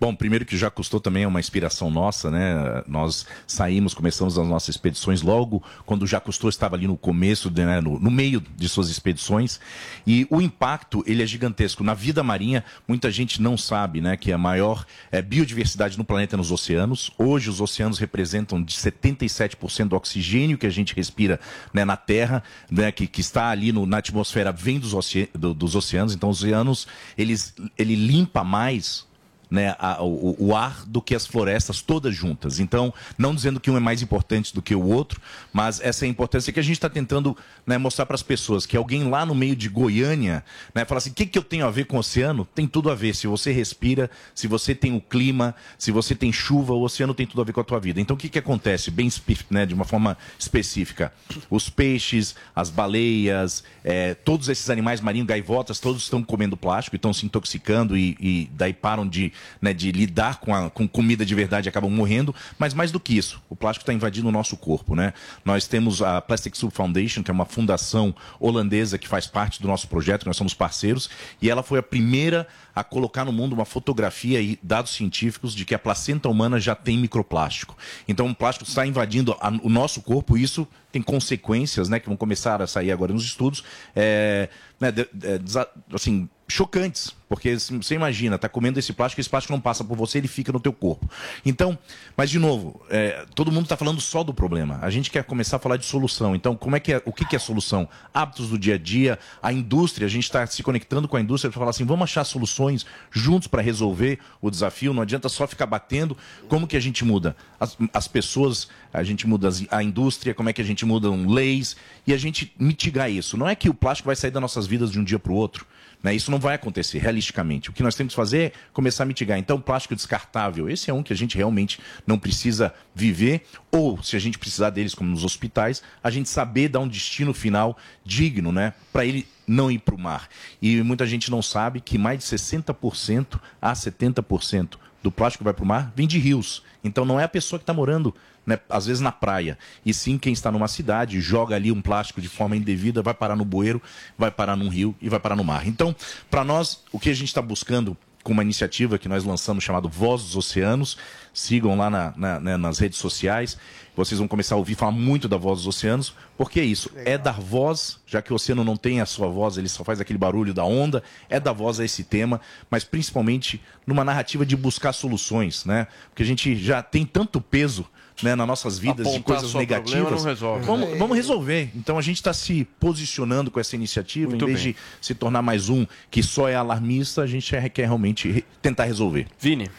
Bom, primeiro que já custou também é uma inspiração nossa, né? Nós saímos, começamos as nossas expedições logo quando Jacques Cousteau estava ali no começo, né, no, no meio de suas expedições. E o impacto, ele é gigantesco. Na vida marinha, muita gente não sabe, né, que a maior eh, biodiversidade no planeta é nos oceanos. Hoje, os oceanos representam de 77% do oxigênio que a gente respira né, na Terra, né, que, que está ali no- na atmosfera, vem dos, oce- do- dos oceanos. Então, os oceanos, eles, ele limpa mais né, a- o, o ar do que as florestas todas juntas. Então, não dizendo que um é mais importante do que o outro, mas essa é a importância que a gente está tentando né, mostrar para as pessoas, que alguém lá no meio de Goiânia né, fala assim, o que, que eu tenho a ver com o oceano? Tem tudo a ver. Se você respira, se você tem o clima, se você tem chuva, o oceano tem tudo a ver com a tua vida. Então, o que, que acontece? Bem, né, de uma forma específica. Os peixes, as baleias, eh, todos esses animais marinhos, gaivotas, todos estão comendo plástico, e estão se intoxicando e, e daí param de, né, de lidar com, a, com comida de verdade acabam morrendo. Mas mais do que isso, o plástico está invadindo o nosso corpo. Né? Nós temos a Plastic Soup Foundation, que é uma fundação holandesa que faz parte do nosso projeto, nós somos parceiros, e ela foi a primeira a colocar no mundo uma fotografia e dados científicos de que a placenta humana já tem microplástico. Então o plástico está invadindo a- o nosso corpo e isso tem consequências, né, que vão começar a sair agora nos estudos, é, né, de- de- desa- assim, chocantes, porque você imagina, tá comendo esse plástico, esse plástico não passa por você, ele fica no teu corpo. Então, mas de novo, é, todo mundo está falando só do problema. A gente quer começar a falar de solução. Então, como é que é, o que, que é solução? Hábitos do dia a dia, a indústria, a gente está se conectando com a indústria para falar assim, vamos achar soluções juntos para resolver o desafio. Não adianta só ficar batendo. Como que a gente muda? As, as pessoas, a gente muda a indústria, como é que a gente muda um leis e a gente mitigar isso. Não é que o plástico vai sair das nossas vidas de um dia para o outro. Né? Isso não vai acontecer, realisticamente. O que nós temos que fazer é começar a mitigar. Então, plástico descartável, esse é um que a gente realmente não precisa viver, ou se a gente precisar deles, como nos hospitais, a gente saber dar um destino final digno, né? Para ele não ir para o mar. E muita gente não sabe que mais de 60% a 70% do plástico que vai para o mar vem de rios. Então não é a pessoa que está morando, né, às vezes na praia, e sim quem está numa cidade, joga ali um plástico de forma indevida, vai parar no bueiro, vai parar num rio e vai parar no mar. Então, para nós, o que a gente está buscando com uma iniciativa que nós lançamos chamado Voz dos Oceanos. Sigam lá na- na- né, nas redes sociais. Vocês vão começar a ouvir falar muito da voz dos oceanos, porque é isso, é dar voz, já que o oceano não tem a sua voz, ele só faz aquele barulho da onda, é dar voz a esse tema, mas principalmente numa narrativa de buscar soluções, né? Porque a gente já tem tanto peso né, nas nossas vidas de Apontar coisas só problema negativas. não resolve. Vamos, vamos resolver. Então a gente está se posicionando com essa iniciativa, Muito em vez bem. de se tornar mais um que só é alarmista, a gente quer realmente re- tentar resolver. Vini.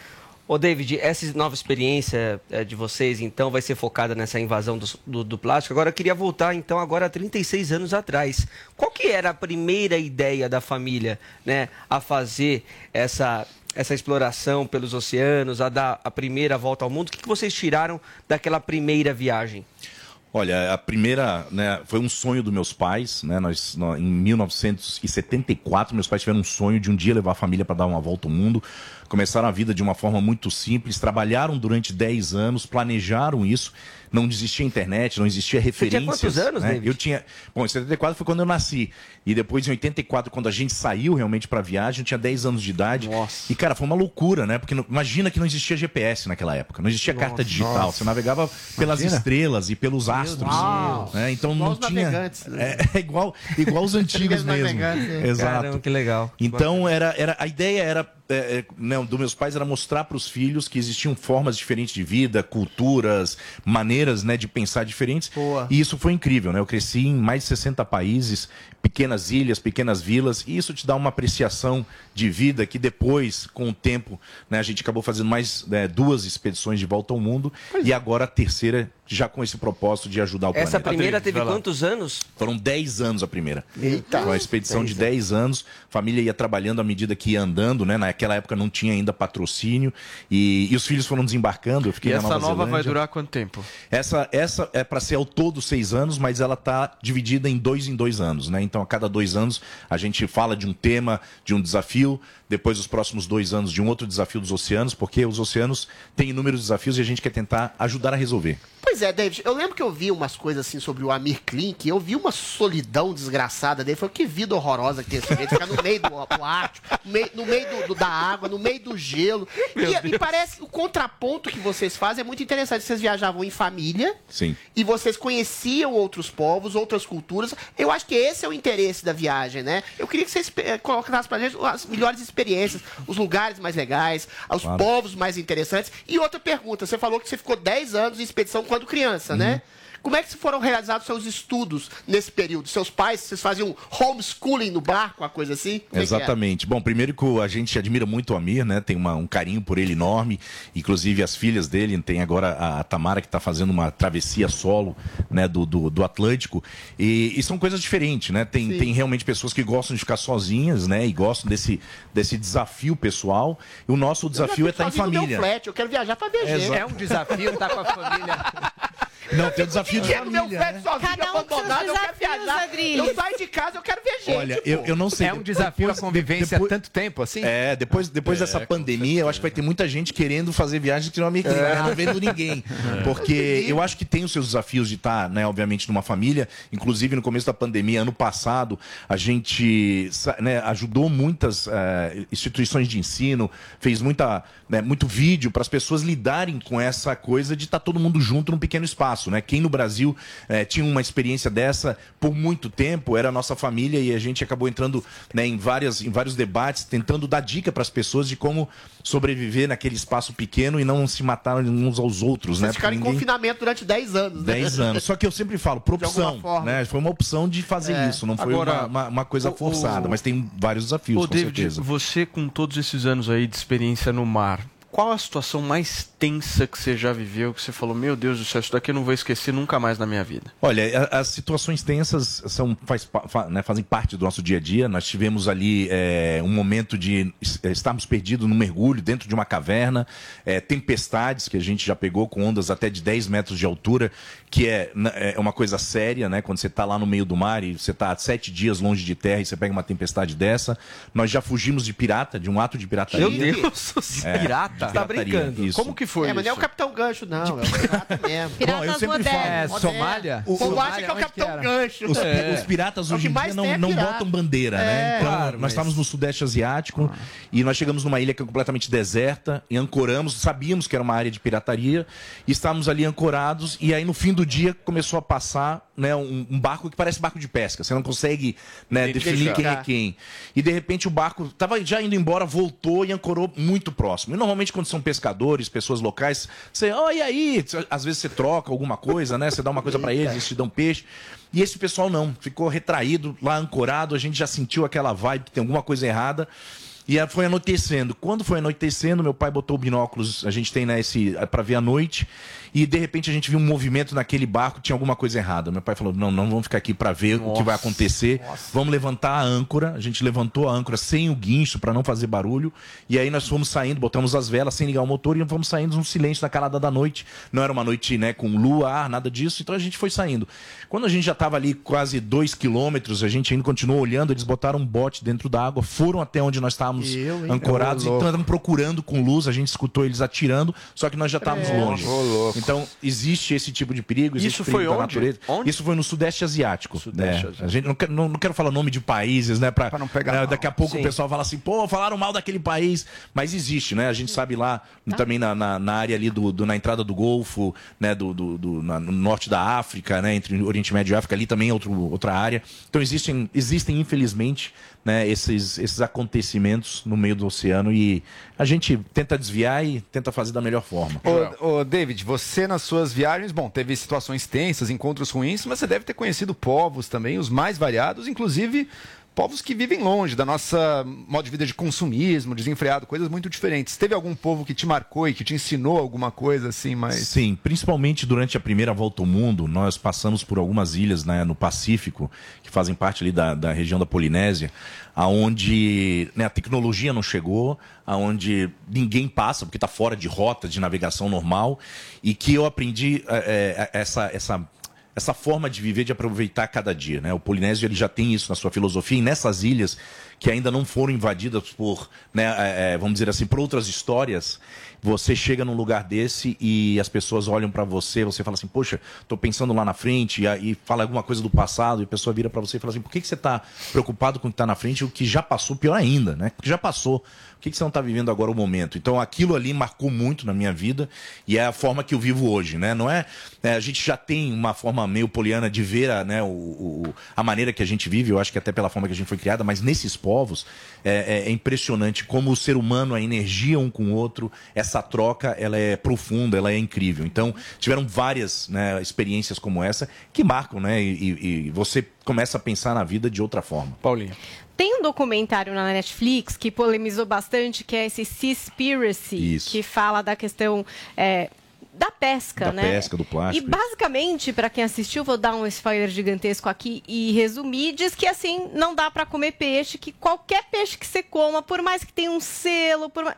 Ô, David, essa nova experiência eh, de vocês, então, vai ser focada nessa invasão do, do, do plástico. Agora, eu queria voltar, então, agora a 36 anos atrás. Qual que era a primeira ideia da família, né, a fazer essa, essa exploração pelos oceanos, a dar a primeira volta ao mundo? O que, que vocês tiraram daquela primeira viagem? Olha, a primeira, né, foi um sonho dos meus pais, né? Nós, nó- em 1974, meus pais tiveram um sonho de um dia levar a família para dar uma volta ao mundo. Começaram a vida de uma forma muito simples, trabalharam durante 10 anos, planejaram isso. Não existia internet, não existia referências. quantos anos, né? David? Eu tinha. Bom, em 74 foi quando eu nasci. E depois, em 84, quando a gente saiu realmente para viagem, eu tinha 10 anos de idade. E, cara, foi uma loucura, né? Porque não- imagina que não existia GPS naquela época, não existia carta digital. Nossa. Você navegava pelas Imagina. estrelas e pelos astros. Né? Então Igual não os tinha. né? É, (laughs) é igual, igual os (laughs) antigos mesmo. navegantes, é. Exato. Caramba, que legal. Então era, era a ideia era é, é, né, dos meus pais era mostrar para os filhos que existiam formas diferentes de vida, culturas, maneiras né, de pensar diferentes. E isso foi incrível, né? Eu cresci em mais de 60 países, pequenas ilhas, pequenas vilas, e isso te dá uma apreciação de vida que depois, com o tempo, né, a gente acabou fazendo mais né, duas expedições de volta ao mundo e agora a terceira já com esse propósito de ajudar o planeta. Essa primeira teve quantos anos? Foram 10 anos a primeira. Eita. Foi uma expedição de 10 10 anos. A família ia trabalhando à medida que ia andando, né? Naquela época não tinha ainda patrocínio. E, e os filhos foram desembarcando. Eu fiquei E na essa Nova nova vai durar quanto tempo? Essa, essa é para ser ao todo seis anos, mas ela está dividida em dois em dois anos, né? Então, a cada dois anos, a gente fala de um tema, de um desafio, depois os próximos dois anos de um outro desafio dos oceanos, porque os oceanos têm inúmeros desafios e a gente quer tentar ajudar a resolver. Pois é, David, eu lembro que eu vi umas coisas assim sobre o Amir Klink, eu vi uma solidão desgraçada dele, foi que vida horrorosa que tem esse sujeito, ficar no meio do, do Ártico, no meio, no meio do, do- da água, no meio do gelo. E, e parece que o contraponto que vocês fazem é muito interessante. Vocês viajavam em família Sim. e vocês conheciam outros povos, outras culturas. Eu acho que esse é o interesse da viagem, né? Eu queria que vocês eh, colocassem pra gente as melhores experiências, os lugares mais legais, os Claro. povos mais interessantes. E outra pergunta, você falou que você ficou 10 anos em expedição quando criança, Uhum. né? Como é que foram realizados seus estudos nesse período? Seus pais, vocês faziam homeschooling no barco, uma coisa assim? Como é? Exatamente. Bom, primeiro que a gente admira muito o Amir, né? Tem uma- um carinho por ele enorme. Inclusive as filhas dele, tem agora a, a Tamara que está fazendo uma travessia solo, né? Do, do, do Atlântico. E, e são coisas diferentes, né? Tem, tem realmente pessoas que gostam de ficar sozinhas, né? E gostam desse, desse desafio pessoal. E o nosso desafio é estar em no meu família. flat, eu quero viajar ver gente. Exato. É um desafio estar com a família. (laughs) Não, tem o desafio de Quero meu família, flat né? sozinho, Cada um com seus abandonado, eu quero desafios, viajar. Eu saio de casa, eu quero ver gente. Olha, eu, eu não sei. É um desafio a convivência há tanto tempo assim? É, depois, depois dessa pandemia, eu acho que vai ter muita gente querendo fazer viagem que não é É. não vendo ninguém. (laughs) Porque eu acho que tem os seus desafios de estar, né, obviamente, numa família. Inclusive, no começo da pandemia, ano passado, a gente sa- né, ajudou muitas eh, instituições de ensino, fez muita, né, muito vídeo para as pessoas lidarem com essa coisa de estar todo mundo junto num pequeno espaço. Né? Quem no Brasil eh, tinha uma experiência dessa por muito tempo era a nossa família e a gente acabou entrando né, em, várias, em vários debates, tentando dar dica para as pessoas de como sobreviver naquele espaço pequeno e não se matar uns aos outros. né? Vocês ficaram em Porque ninguém- confinamento durante 10 anos, né? 10 anos. Só que eu sempre falo, por opção. Né? Foi uma opção de fazer É. isso, não foi Agora, uma, uma, uma coisa o- forçada, o- mas tem vários desafios, Ô, com David, certeza. você com todos esses anos aí de experiência no mar, qual a situação mais tensa que você já viveu, que você falou, meu Deus do céu, isso daqui eu não vou esquecer nunca mais na minha vida? Olha, as situações tensas são, faz né, fazem parte do nosso dia a dia. Nós tivemos ali é, um momento de é, estarmos perdidos no mergulho dentro de uma caverna, é, tempestades que a gente já pegou com ondas até de 10 metros de altura, que é, na- é uma coisa séria, né? Quando você está lá no meio do mar e você está sete dias longe de terra e você pega uma tempestade dessa. Nós já fugimos de pirata, de um ato de pirataria. Meu Deus, de É, pirata? Tá brincando. isso. Como que foi é, mas não é o? Capitão Gancho, não. É o pirata mesmo. Bom, eu sempre falo. É, Somália? O povo acha que é o Capitão? Gancho. Os, É. os piratas É hoje em dia não, é não pirata. botam bandeira, né? É. Então, Claro, nós mas- estávamos no Sudeste Asiático e nós chegamos numa ilha que é completamente deserta e ancoramos, sabíamos que era uma área de pirataria e estávamos ali ancorados e aí no fim do dia começou a passar né, um, um barco que parece barco de pesca. Você não consegue né, definir quem é quem. E de repente o barco estava já indo embora, voltou e ancorou muito próximo. E normalmente quando são pescadores, pessoas locais, você, oh, e aí? Às vezes você troca alguma coisa, né? Você dá uma coisa para eles, eles te dão peixe. E esse pessoal não, ficou retraído, lá ancorado, a gente já sentiu aquela vibe que tem alguma coisa errada. E foi anoitecendo. Quando foi anoitecendo, meu pai botou binóculos, a gente tem né, esse para ver à noite, e de repente a gente viu um movimento naquele barco, tinha alguma coisa errada. Meu pai falou: "Não, não vamos ficar aqui para ver o que vai acontecer. Vamos levantar a âncora". A gente levantou a âncora sem o guincho para não fazer barulho, e aí nós fomos saindo, botamos as velas sem ligar o motor e fomos saindo no silêncio da calada da noite. Não era uma noite, né, com lua, ar, nada disso, então a gente foi saindo. Quando a gente já estava ali quase dois quilômetros, a gente ainda continuou olhando, eles botaram um bote dentro da água, foram até onde nós estávamos Eu, hein? ancorados, então estavam procurando com luz, a gente escutou eles atirando, só que nós já estávamos É. longe. Então, existe esse tipo de perigo, existe Isso perigo foi da onde? natureza. Onde? Isso foi no Sudeste Asiático. Sudeste né? Asiático. A gente não, quer- não- não quero falar nome de países, né? Pra, não pegar né, mal. Daqui a pouco Sim. o pessoal fala assim, pô, falaram mal daquele país. Mas existe, né? A gente sabe lá, também na, na, na área ali do, do- na entrada do Golfo, né? Do, do, do- na- no norte da África, né? Entre Oriente Médio e África, ali também é outro, outra área. Então existem, existem infelizmente, né? Esses, esses acontecimentos no meio do oceano e a gente tenta desviar e tenta fazer da melhor forma. Ô, ô, David, você nas suas viagens, bom, teve situações tensas, encontros ruins, mas você deve ter conhecido povos também, os mais variados, inclusive povos que vivem longe da nossa modo de vida de consumismo, desenfreado, coisas muito diferentes. Teve algum povo que te marcou e que te ensinou alguma coisa assim, mas Sim, principalmente durante a primeira volta ao mundo, nós passamos por algumas ilhas né, no Pacífico, que fazem parte ali da, da região da Polinésia, aonde né, a tecnologia não chegou, aonde ninguém passa, porque está fora de rota de navegação normal, e que eu aprendi é, essa, essa, essa forma de viver, de aproveitar cada dia. Né? O Polinésio ele já tem isso na sua filosofia, e nessas ilhas que ainda não foram invadidas por, né, é, é, vamos dizer assim, por outras histórias, você chega num lugar desse e as pessoas olham para você, você fala assim, poxa, tô pensando lá na frente, e, aí fala alguma coisa do passado, e a pessoa vira para você e fala assim, por que, que você tá preocupado com o que tá na frente o que já passou, pior ainda, né? O que já passou, por que, que você não tá vivendo agora o momento? Então aquilo ali marcou muito na minha vida e é a forma que eu vivo hoje, né? Não é, é, a gente já tem uma forma meio poliana de ver a, né, o, o- a maneira que a gente vive, eu acho que até pela forma que a gente foi criada, mas nesses povos é, é- é impressionante como o ser humano, a energia um com o outro, essa troca, ela é profunda, ela é incrível. Então, tiveram várias né, experiências como essa que marcam, né? E, e- e você começa a pensar na vida de outra forma. Paulinho. Tem um documentário na Netflix que polemizou bastante, que é esse Seaspiracy, Isso. que fala da questão é, da pesca, Da né? pesca, do plástico, E basicamente, para quem assistiu, vou dar um spoiler gigantesco aqui e resumir, diz que assim, não dá para comer peixe, que qualquer peixe que você coma, por mais que tenha um selo, por mais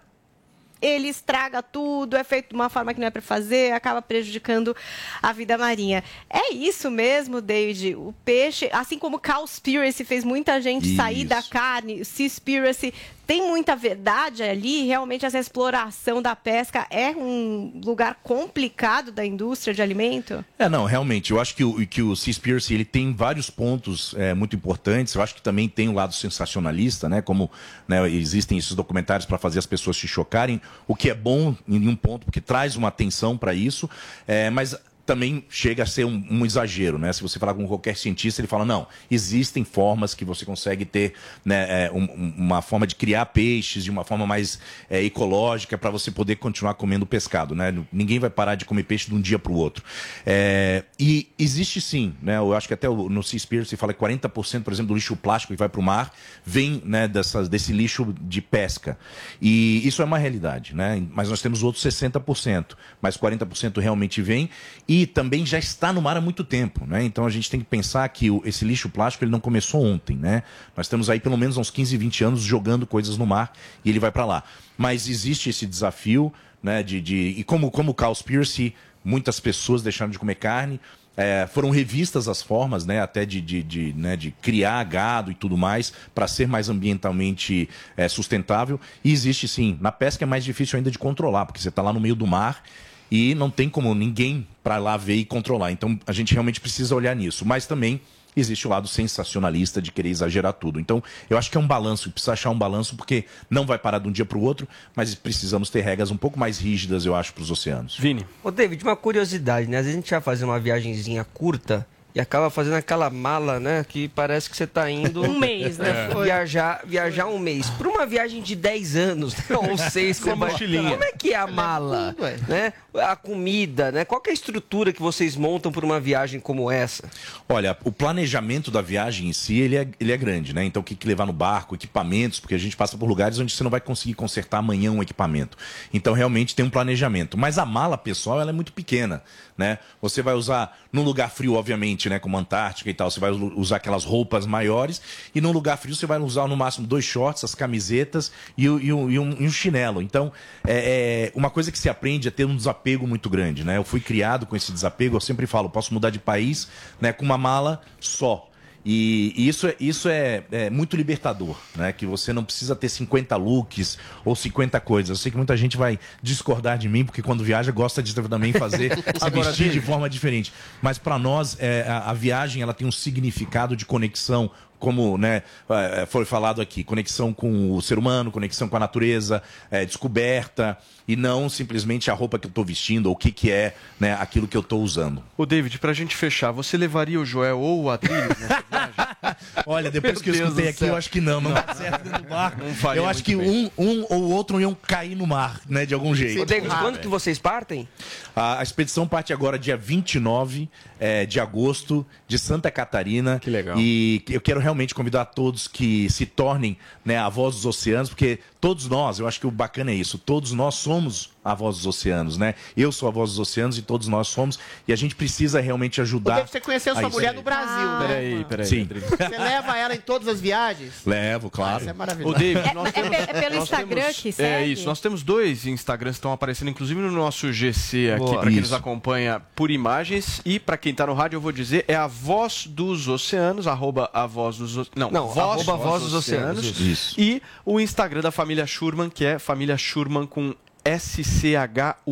ele estraga tudo, é feito de uma forma que não é para fazer, acaba prejudicando a vida marinha. É isso mesmo, David? O peixe, assim como Cowspiracy fez muita gente sair Isso. da carne, Seaspiracy, tem muita verdade ali? Realmente essa exploração da pesca é um lugar complicado da indústria de alimento? É, não, realmente, eu acho que o, que o Seaspiracy, ele tem vários pontos é, muito importantes, eu acho que também tem o lado sensacionalista, né, como né, existem esses documentários para fazer as pessoas se chocarem, o que é bom em um ponto, porque traz uma atenção para isso, é, mas também chega a ser um, um exagero, né? Se você falar com qualquer cientista, ele fala, não, existem formas que você consegue ter né, é, um- um- uma forma de criar peixes de uma forma mais é, ecológica para você poder continuar comendo pescado, né? Ninguém vai parar de comer peixe de um dia para o outro. É, e existe sim, né? Eu acho que até no Seaspiracy fala que 40%, por exemplo, do lixo plástico que vai para o mar vem né, dessas, desse lixo de pesca. E isso é uma realidade, né? Mas nós temos outros 60%, mas 40% realmente vem e também já está no mar há muito tempo, né? Então a gente tem que pensar que esse lixo plástico ele não começou ontem, né? Nós estamos aí pelo menos uns 15, 20 anos jogando coisas no mar e ele vai para lá. Mas existe esse desafio, né? De, de e como como o Cowspiracy, muitas pessoas deixaram de comer carne. É, foram revistas as formas, né, até de, de, de, né, de criar gado e tudo mais, para ser mais ambientalmente é, sustentável. E existe sim. Na pesca é mais difícil ainda de controlar, porque você está lá no meio do mar e não tem como ninguém para lá ver e controlar. Então a gente realmente precisa olhar nisso. Mas também existe o lado sensacionalista de querer exagerar tudo. Então eu acho que é um balanço, precisa achar um balanço, porque não vai parar de um dia para o outro, mas precisamos ter regras um pouco mais rígidas, eu acho, para os oceanos. Vini. Ô, David, uma curiosidade, né? Às vezes a gente vai fazer uma viagenzinha curta e acaba fazendo aquela mala, né? Que parece que você tá indo... Um mês, né? É. Viajar, viajar um mês. Para uma viagem de 10 anos, né? ou 6, Com a como, mochilinha. como é que é a mala? tudo, ué. né? A comida, né? Qual é a estrutura que vocês montam para uma viagem como essa? Olha, o planejamento da viagem em si, ele é, ele é grande, né? Então, o que, que levar no barco, equipamentos, porque a gente passa por lugares onde você não vai conseguir consertar amanhã um equipamento. Então, realmente tem um planejamento. Mas a mala pessoal, ela é muito pequena, né? Você vai usar, num lugar frio, obviamente, né? Como Antártica e tal, você vai usar aquelas roupas maiores. E num lugar frio, você vai usar no máximo dois shorts, as camisetas e, e um, e um- chinelo. Então, é, é uma coisa que se aprende é ter um desapego muito grande, né? Eu fui criado com esse desapego, eu sempre falo, posso mudar de país, né? Com uma mala só. E, e isso, é, isso é, é muito libertador, né? Que você não precisa ter 50 looks ou 50 coisas. Eu sei que muita gente vai discordar de mim, porque quando viaja gosta de também fazer, (laughs) se vestir de forma diferente. Mas para nós, é, a, a viagem ela tem um significado de conexão como né, eh, foi falado aqui, conexão com o ser humano, conexão com a natureza, eh, descoberta, e não simplesmente a roupa que eu estou vestindo ou o que, que é né, aquilo que eu estou usando. Ô, David, pra gente fechar, você levaria o Joel ou o Adriles nessa (laughs) Olha, depois Meu que eu Deus escutei aqui, céu. eu acho que não, não, Não. dá certo dentro do barco. Não faria eu acho que bem. um, um ou outro iam cair no mar, né, de algum jeito. Ô, David, quando que vocês partem? A, a expedição parte agora dia 29 eh, de agosto de Santa Catarina. Que legal. E eu quero realmente convidar todos que se tornem né, a voz dos oceanos, porque todos nós, eu acho que o bacana é isso, todos nós somos a voz dos oceanos, né? Eu sou a voz dos oceanos e todos nós somos, e a gente precisa realmente ajudar. Porque você conheceu a sua mulher no Brasil, né? Peraí, peraí. Sim. Você leva ela em todas as viagens? Levo, claro. Isso é maravilhoso. Ô, David, nós É- temos, é pe- é pelo nós Instagram temos- que É segue? isso, nós temos dois Instagrams que estão aparecendo, inclusive no nosso GC aqui, para quem nos acompanha por imagens. E para quem tá no rádio, eu vou dizer, é a Voz dos Oceanos, arroba a Voz dos Oceanos. Não, Não, voz, arroba Voz dos Oceanos. Isso. E o Instagram da família Schurman, que é família Schurman com S-C-H-U-R-M-A-N-N.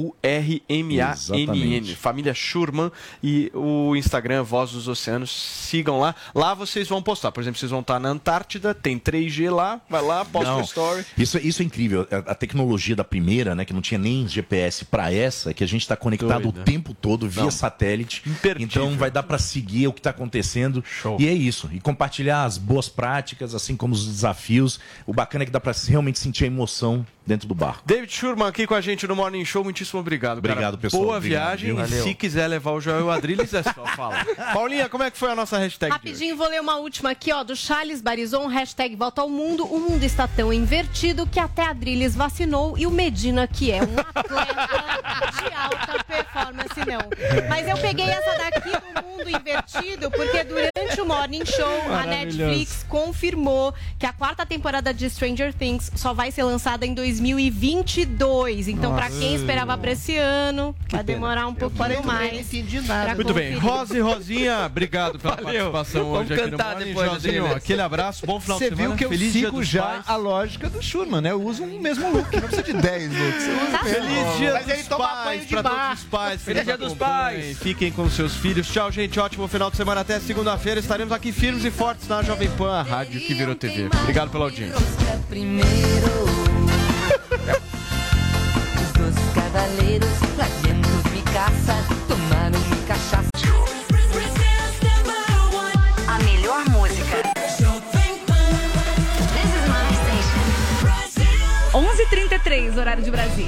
Família Schurman e o Instagram Voz dos Oceanos. Sigam lá. Lá vocês vão postar. Por exemplo, vocês vão estar na Antártida, tem 3G lá, vai lá, posta o story. Isso, isso é incrível. A, a tecnologia da primeira, né, que não tinha nem GPS para essa, que a gente está conectado Doida. o tempo todo via Não. satélite. Imperdível. Então vai dar para seguir o que está acontecendo. E é isso. E compartilhar as boas práticas, assim como os desafios. O bacana é que dá para realmente sentir a emoção dentro do barco. David Schurman aqui com a gente no Morning Show. Muitíssimo obrigado. cara. Obrigado, pessoal. Boa Obrigado, viagem. viu? E Valeu. se quiser levar o Joel Adriles, é só falar. (laughs) Paulinha, como é que foi a nossa hashtag? Rapidinho, vou ler uma última aqui, ó, do Charles Barizon, hashtag volta ao mundo. O mundo está tão invertido que até a Adrilles vacinou e o Medina, que é um atleta de alta performance, não. Mas eu peguei essa daqui do mundo invertido porque durante o Morning Show a. Netflix confirmou que a quarta temporada de Stranger Things só vai ser lançada em 2022. Então, pra quem esperava pra esse ano, vai demorar um pouquinho mais. Não entendi nada. Muito bem. Rosa e Rosinha, obrigado pela participação Vamos hoje aqui no cantar Morning. depois, Joãozinho, Adriles. aquele abraço, bom final Você de semana. viu que eu Feliz Dia sigo dos já Pais. a lógica do Schurman, né? Eu uso um mesmo look, não precisa de 10 looks. Eu uso Tá mesmo. Feliz Dia Mas dos toma Pais de pra mar. todos os pais. Feliz Dia dos. Pais. Fiquem com seus filhos. Tchau, gente. Ótimo final de semana. Até segunda-feira. Estaremos aqui firmes e fortes na Jovem Pan, a rádio que virou TV. Obrigado pela audiência. Primeiro, os dois cavaleiros lá dentro de caça tomaram cachaça. A melhor música. This is my station. 11h33, horário de Brasília.